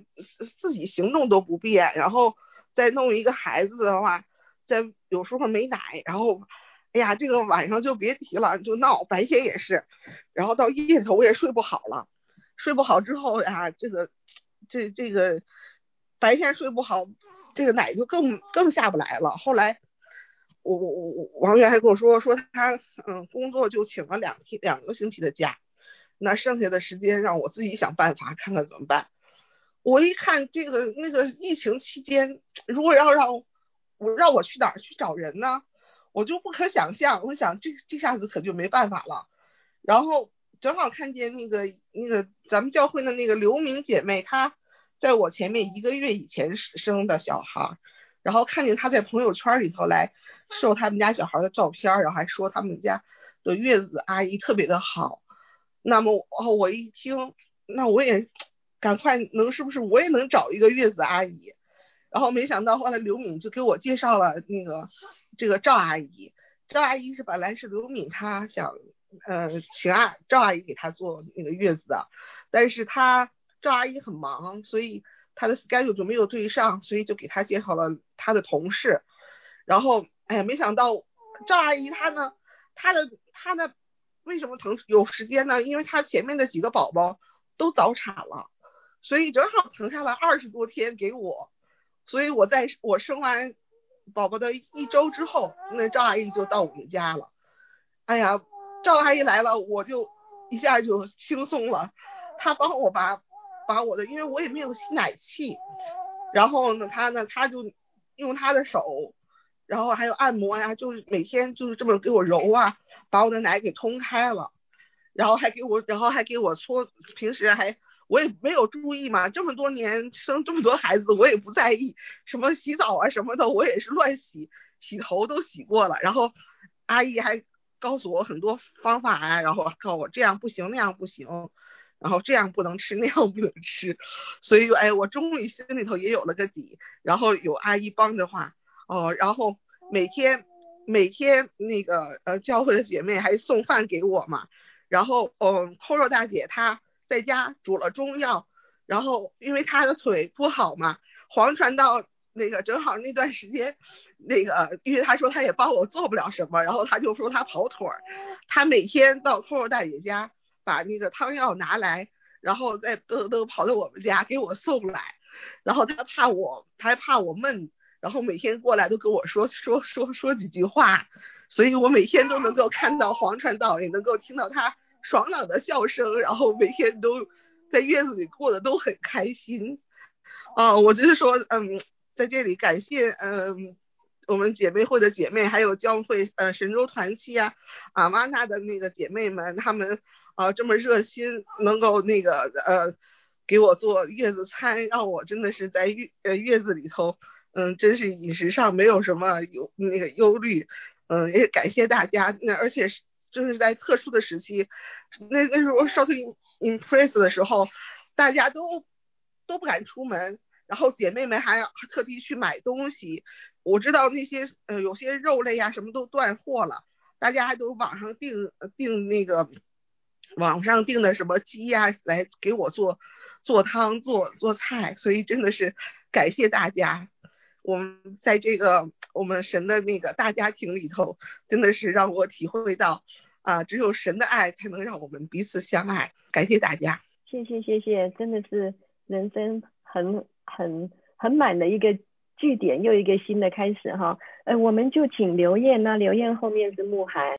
自己行动都不便，然后再弄一个孩子的话，再有时候没奶，然后，哎呀，这个晚上就别提了，就闹，白天也是，然后到夜里头我也睡不好了，睡不好之后呀，这个，这这个白天睡不好，这个奶就更更下不来了。后来。我我我王源还跟我说说他嗯工作就请了两天两个星期的假，那剩下的时间让我自己想办法看看怎么办。我一看这个那个疫情期间，如果要让我让我去哪儿去找人呢，我就不可想象。我想这这下子可就没办法了。然后正好看见那个那个咱们教会的那个刘明姐妹，她在我前面一个月以前生的小孩。然后看见他在朋友圈里头来秀他们家小孩的照片，然后还说他们家的月子阿姨特别的好。那么哦，我一听，那我也赶快能是不是我也能找一个月子阿姨？然后没想到后来刘敏就给我介绍了那个这个赵阿姨。赵阿姨是本来是刘敏她想呃请阿赵阿姨给她做那个月子的，但是她赵阿姨很忙，所以。他的 schedule 就没有对上，所以就给他介绍了他的同事。然后，哎呀，没想到赵阿姨她呢，她的她呢，为什么腾有时间呢？因为她前面的几个宝宝都早产了，所以正好腾下了二十多天给我。所以我在我生完宝宝的一周之后，那赵阿姨就到我们家了。哎呀，赵阿姨来了，我就一下就轻松了。她帮我把把我的，因为我也没有吸奶器，然后呢，她呢，她就用她的手，然后还有按摩呀，就是每天就是这么给我揉啊，把我的奶给通开了，然后还给我，然后还给我搓，平时还。我也没有注意嘛，这么多年生这么多孩子，我也不在意什么洗澡啊什么的，我也是乱洗，洗头都洗过了。然后阿姨还告诉我很多方法啊，然后告诉我这样不行那样不行，然后这样不能吃那样不能吃，所以哎，我终于心里头也有了个底。然后有阿姨帮的话，哦，然后每天每天那个呃教会的姐妹还送饭给我嘛，然后嗯，扣肉大姐她。在家煮了中药，然后因为她的腿不好嘛，黄传到那个正好那段时间，那个因为她说她也帮我做不了什么，然后她就说她跑腿儿，她每天到扣肉大姐家把那个汤药拿来，然后再嘚嘚跑到我们家给我送来，然后他怕我，他还怕我闷，然后每天过来都跟我说说说说几句话，所以我每天都能够看到黄传道，也能够听到他。爽朗的笑声，然后每天都在院子里过得都很开心。啊，我就是说，嗯，在这里感谢，嗯，我们姐妹会的姐妹，还有教会，呃，神州团契啊，阿玛纳的那个姐妹们，她们啊这么热心，能够那个呃给我做月子餐，让我真的是在月呃月子里头，嗯，真是饮食上没有什么忧那个忧虑，嗯，也感谢大家，那而且。就是在特殊的时期，那那时候 shopping in place 的时候，大家都都不敢出门，然后姐妹们还要特地去买东西。我知道那些呃有些肉类呀什么都断货了，大家还都网上订订那个网上订的什么鸡呀来给我做做汤做做菜，所以真的是感谢大家。我们在这个我们神的那个大家庭里头，真的是让我体会到。啊，只有神的爱才能让我们彼此相爱。感谢大家，谢谢谢谢，真的是人生很很很满的一个据点，又一个新的开始哈。呃，我们就请刘燕，那刘燕后面是慕寒。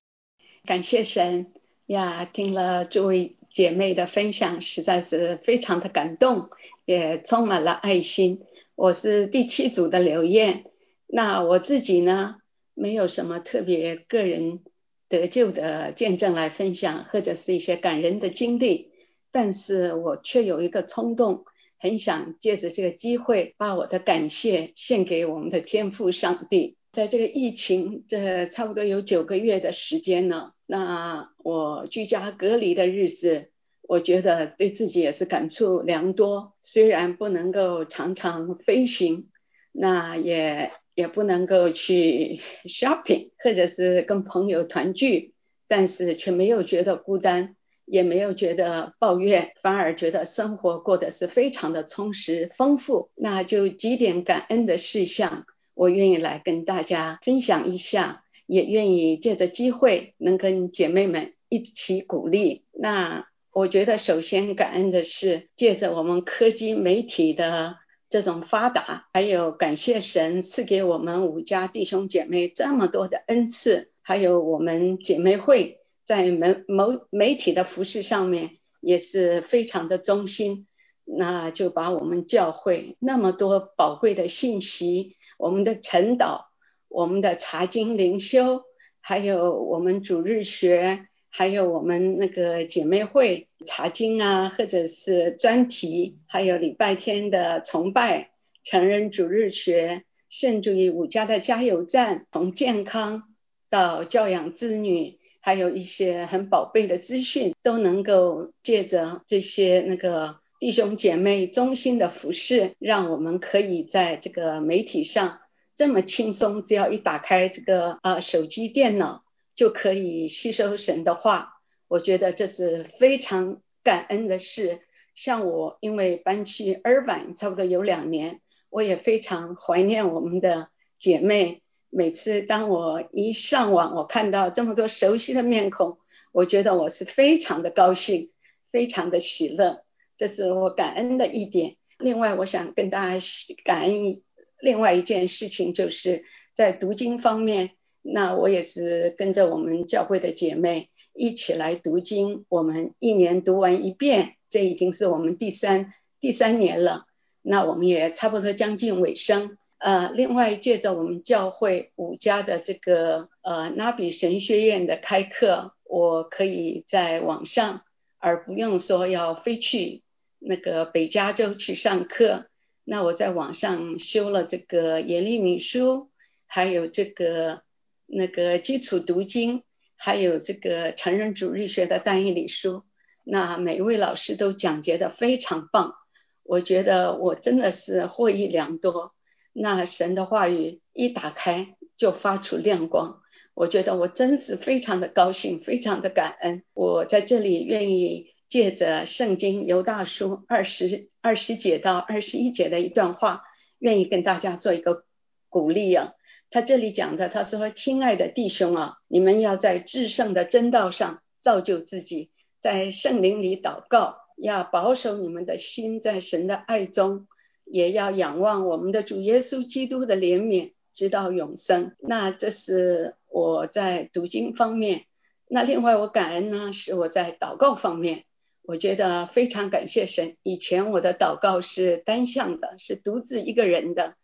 感谢神呀，听了这位姐妹的分享，实在是非常的感动，也充满了爱心。我是第七组的刘燕，那我自己呢，没有什么特别个人。得救的见证来分享，或者是一些感人的经历，但是我却有一个冲动，很想借着这个机会，把我的感谢献给我们的天父上帝。在这个疫情这差不多有九个月的时间呢，那我居家隔离的日子，我觉得对自己也是感触良多。虽然不能够常常飞行，那也。也不能够去 shopping，或者是跟朋友团聚，但是却没有觉得孤单，也没有觉得抱怨，反而觉得生活过得是非常的充实丰富。那就几点感恩的事项，我愿意来跟大家分享一下，也愿意借着机会能跟姐妹们一起鼓励。那我觉得首先感恩的是借着我们科技媒体的。这种发达，还有感谢神赐给我们五家弟兄姐妹这么多的恩赐，还有我们姐妹会在媒某媒体的服饰上面也是非常的忠心，那就把我们教会那么多宝贵的信息，我们的晨祷，我们的茶经灵修，还有我们主日学。还有我们那个姐妹会茶经啊，或者是专题，还有礼拜天的崇拜、成人主日学，甚至于五家的加油站，从健康到教养子女，还有一些很宝贝的资讯，都能够借着这些那个弟兄姐妹衷心的服侍，让我们可以在这个媒体上这么轻松，只要一打开这个呃手机电脑。就可以吸收神的话，我觉得这是非常感恩的事。像我，因为搬去尔板差不多有两年，我也非常怀念我们的姐妹。每次当我一上网，我看到这么多熟悉的面孔，我觉得我是非常的高兴，非常的喜乐。这是我感恩的一点。另外，我想跟大家感恩另外一件事情，就是在读经方面，那我也是跟着我们教会的姐妹一起来读经，我们一年读完一遍，这已经是我们第三第三年了。那我们也差不多将近尾声。呃，另外借着我们教会五家的这个呃拉比神学院的开课，我可以在网上，而不用说要飞去那个北加州去上课。那我在网上修了这个严利米书，还有这个那个基础读经，还有这个成人主日学的单一理书。那每一位老师都讲解的非常棒，我觉得我真的是获益良多。那神的话语一打开就发出亮光，我觉得我真是非常的高兴，非常的感恩。我在这里愿意借着圣经犹大书二十二十节到二十一节的一段话，愿意跟大家做一个鼓励啊。他这里讲的，他说：“亲爱的弟兄啊，你们要在至圣的真道上造就自己，在圣灵里祷告，要保守你们的心在神的爱中。”也要仰望我们的主耶稣基督的怜悯，直到永生。那这是我在读经方面。那另外我感恩呢，是我在祷告方面，我觉得非常感谢神。以前我的祷告是单向的，是独自一个人的。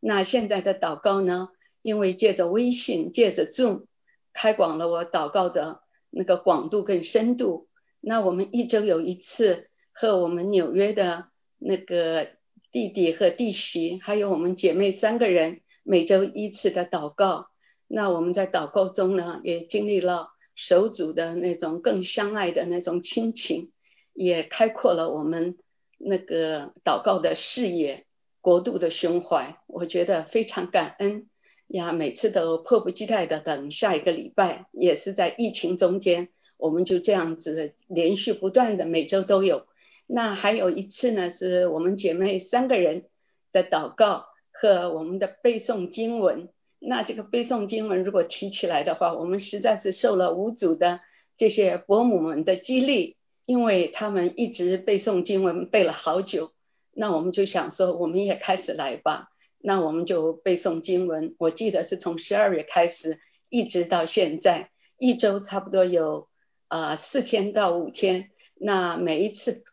那现在的祷告呢，因为借着微信，借着 Zoom，开广了我祷告的那个广度跟深度。那我们一周有一次和我们纽约的那个。弟弟和弟媳，还有我们姐妹三个人，每周一次的祷告。那我们在祷告中呢，也经历了手足的那种更相爱的那种亲情，也开阔了我们那个祷告的视野、国度的胸怀。我觉得非常感恩呀，每次都迫不及待的等下一个礼拜。也是在疫情中间，我们就这样子连续不断的每周都有。那还有一次呢，是我们姐妹三个人的祷告和我们的背诵经文。那这个背诵经文如果提起来的话，我们实在是受了五组的这些伯母们的激励，因为他们一直背诵经文背了好久。那我们就想说，我们也开始来吧。那我们就背诵经文，我记得是从十二月开始，一直到现在，一周差不多有呃四天到五天。那每一次。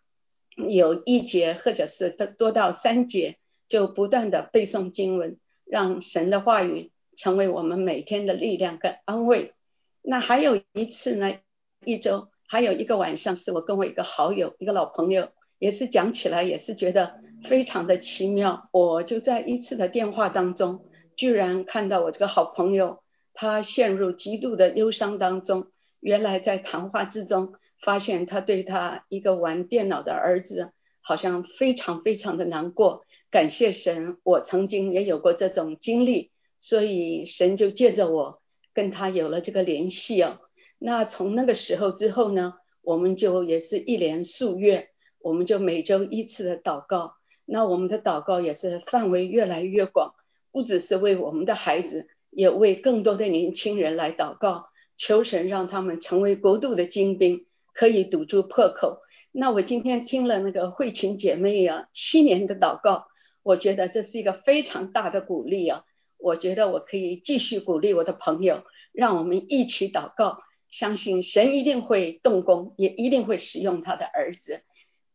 有一节或者是多多到三节，就不断的背诵经文，让神的话语成为我们每天的力量跟安慰。那还有一次呢，一周还有一个晚上，是我跟我一个好友，一个老朋友，也是讲起来也是觉得非常的奇妙。我就在一次的电话当中，居然看到我这个好朋友，他陷入极度的忧伤当中。原来在谈话之中。发现他对他一个玩电脑的儿子好像非常非常的难过。感谢神，我曾经也有过这种经历，所以神就借着我跟他有了这个联系哦。那从那个时候之后呢，我们就也是一连数月，我们就每周一次的祷告。那我们的祷告也是范围越来越广，不只是为我们的孩子，也为更多的年轻人来祷告，求神让他们成为国度的精兵。可以堵住破口。那我今天听了那个慧琴姐妹啊七年的祷告，我觉得这是一个非常大的鼓励啊。我觉得我可以继续鼓励我的朋友，让我们一起祷告，相信神一定会动工，也一定会使用他的儿子。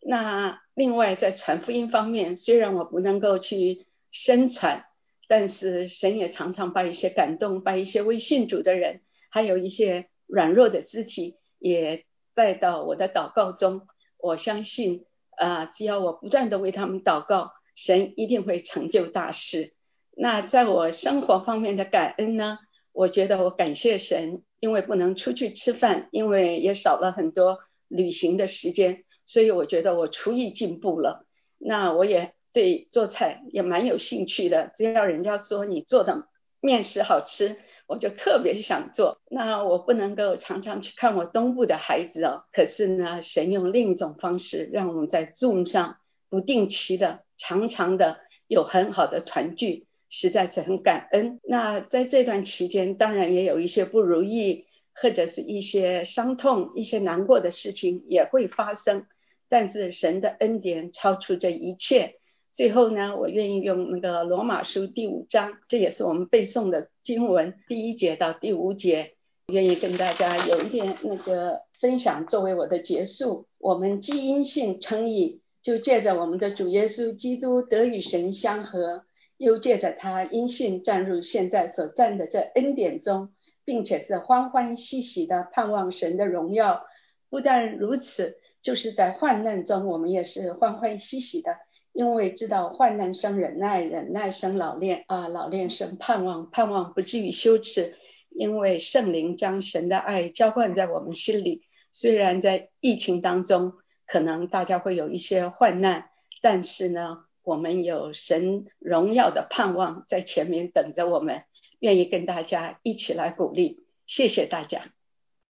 那另外在传福音方面，虽然我不能够去宣传，但是神也常常把一些感动，把一些未信主的人，还有一些软弱的肢体也。带到我的祷告中，我相信啊，只要我不断的为他们祷告，神一定会成就大事。那在我生活方面的感恩呢？我觉得我感谢神，因为不能出去吃饭，因为也少了很多旅行的时间，所以我觉得我厨艺进步了。那我也对做菜也蛮有兴趣的，只要人家说你做的面食好吃。我就特别想做，那我不能够常常去看我东部的孩子哦。可是呢，神用另一种方式，让我们在 Zoom 上不定期的、常常的有很好的团聚，实在是很感恩。那在这段期间，当然也有一些不如意，或者是一些伤痛、一些难过的事情也会发生。但是神的恩典超出这一切，最后呢，我愿意用那个罗马书第五章，这也是我们背诵的经文，第一节到第五节，愿意跟大家有一点那个分享，作为我的结束。我们基因性称义，就借着我们的主耶稣基督得与神相合，又借着他因信站入现在所站的这恩典中，并且是欢欢喜喜的盼望神的荣耀。不但如此，就是在患难中，我们也是欢欢喜喜的。因为知道患难生忍耐，忍耐生老练啊，老练生盼望，盼望不至于羞耻。因为圣灵将神的爱浇灌在我们心里。虽然在疫情当中，可能大家会有一些患难，但是呢，我们有神荣耀的盼望在前面等着我们，愿意跟大家一起来鼓励。谢谢大家。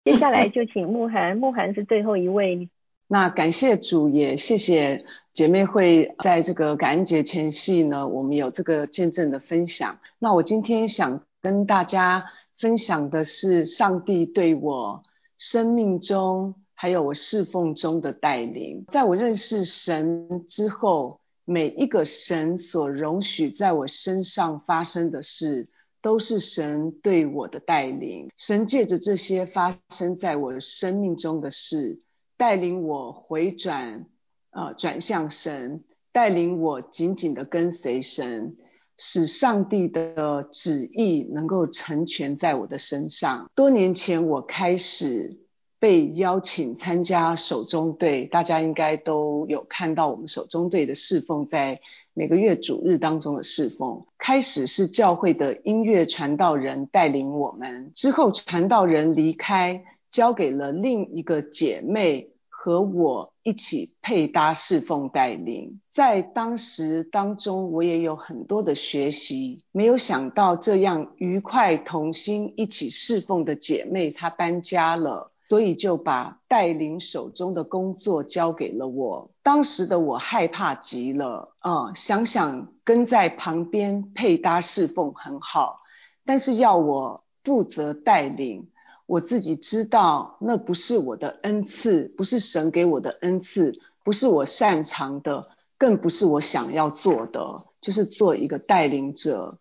接下来就请慕寒，慕寒是最后一位。那感谢主，也谢谢姐妹会在这个感恩节前夕呢，我们有这个见证的分享。那我今天想跟大家分享的是上帝对我生命中还有我侍奉中的带领。在我认识神之后，每一个神所容许在我身上发生的事，都是神对我的带领。神借着这些发生在我生命中的事。带领我回转，呃，转向神，带领我紧紧的跟随神，使上帝的旨意能够成全在我的身上。多年前，我开始被邀请参加手中队，大家应该都有看到我们手中队的侍奉，在每个月主日当中的侍奉。开始是教会的音乐传道人带领我们，之后传道人离开。交给了另一个姐妹和我一起配搭侍奉带领，在当时当中，我也有很多的学习。没有想到这样愉快同心一起侍奉的姐妹她搬家了，所以就把带领手中的工作交给了我。当时的我害怕极了啊！想想跟在旁边配搭侍奉很好，但是要我负责带领。我自己知道，那不是我的恩赐，不是神给我的恩赐，不是我擅长的，更不是我想要做的，就是做一个带领者。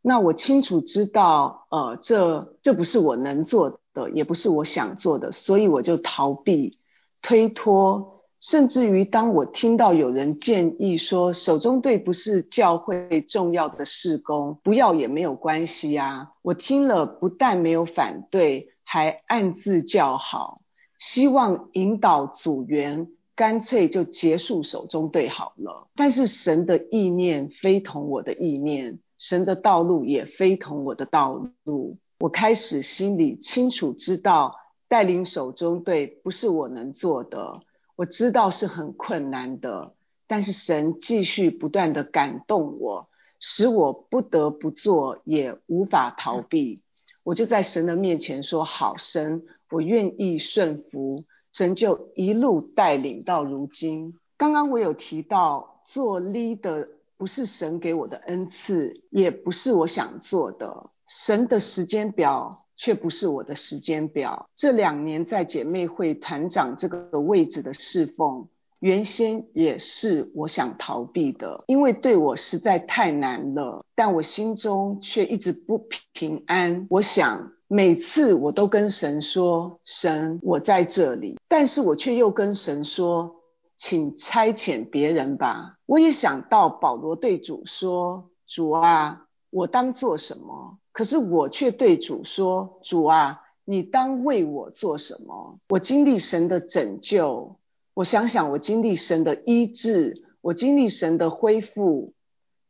那我清楚知道，呃，这这不是我能做的，也不是我想做的，所以我就逃避、推脱，甚至于当我听到有人建议说，手中队不是教会重要的事工，不要也没有关系啊。我听了不但没有反对。还暗自叫好，希望引导组员干脆就结束手中队好了。但是神的意念非同我的意念，神的道路也非同我的道路。我开始心里清楚知道，带领手中队不是我能做的，我知道是很困难的。但是神继续不断的感动我，使我不得不做，也无法逃避。我就在神的面前说：“好神，我愿意顺服。”神就一路带领到如今。刚刚我有提到，做 leader 不是神给我的恩赐，也不是我想做的。神的时间表却不是我的时间表。这两年在姐妹会团长这个位置的侍奉。原先也是我想逃避的，因为对我实在太难了。但我心中却一直不平安。我想每次我都跟神说：“神，我在这里。”但是我却又跟神说：“请差遣别人吧。”我也想到保罗对主说：“主啊，我当做什么？”可是我却对主说：“主啊，你当为我做什么？”我经历神的拯救。我想想，我经历神的医治，我经历神的恢复，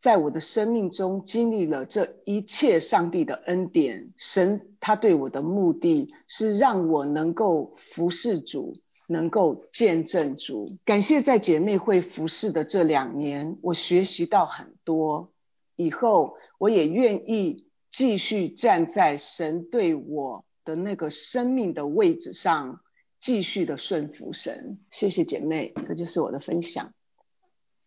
在我的生命中经历了这一切，上帝的恩典，神他对我的目的是让我能够服侍主，能够见证主。感谢在姐妹会服侍的这两年，我学习到很多，以后我也愿意继续站在神对我的那个生命的位置上。继续的顺服神，谢谢姐妹，这就是我的分享。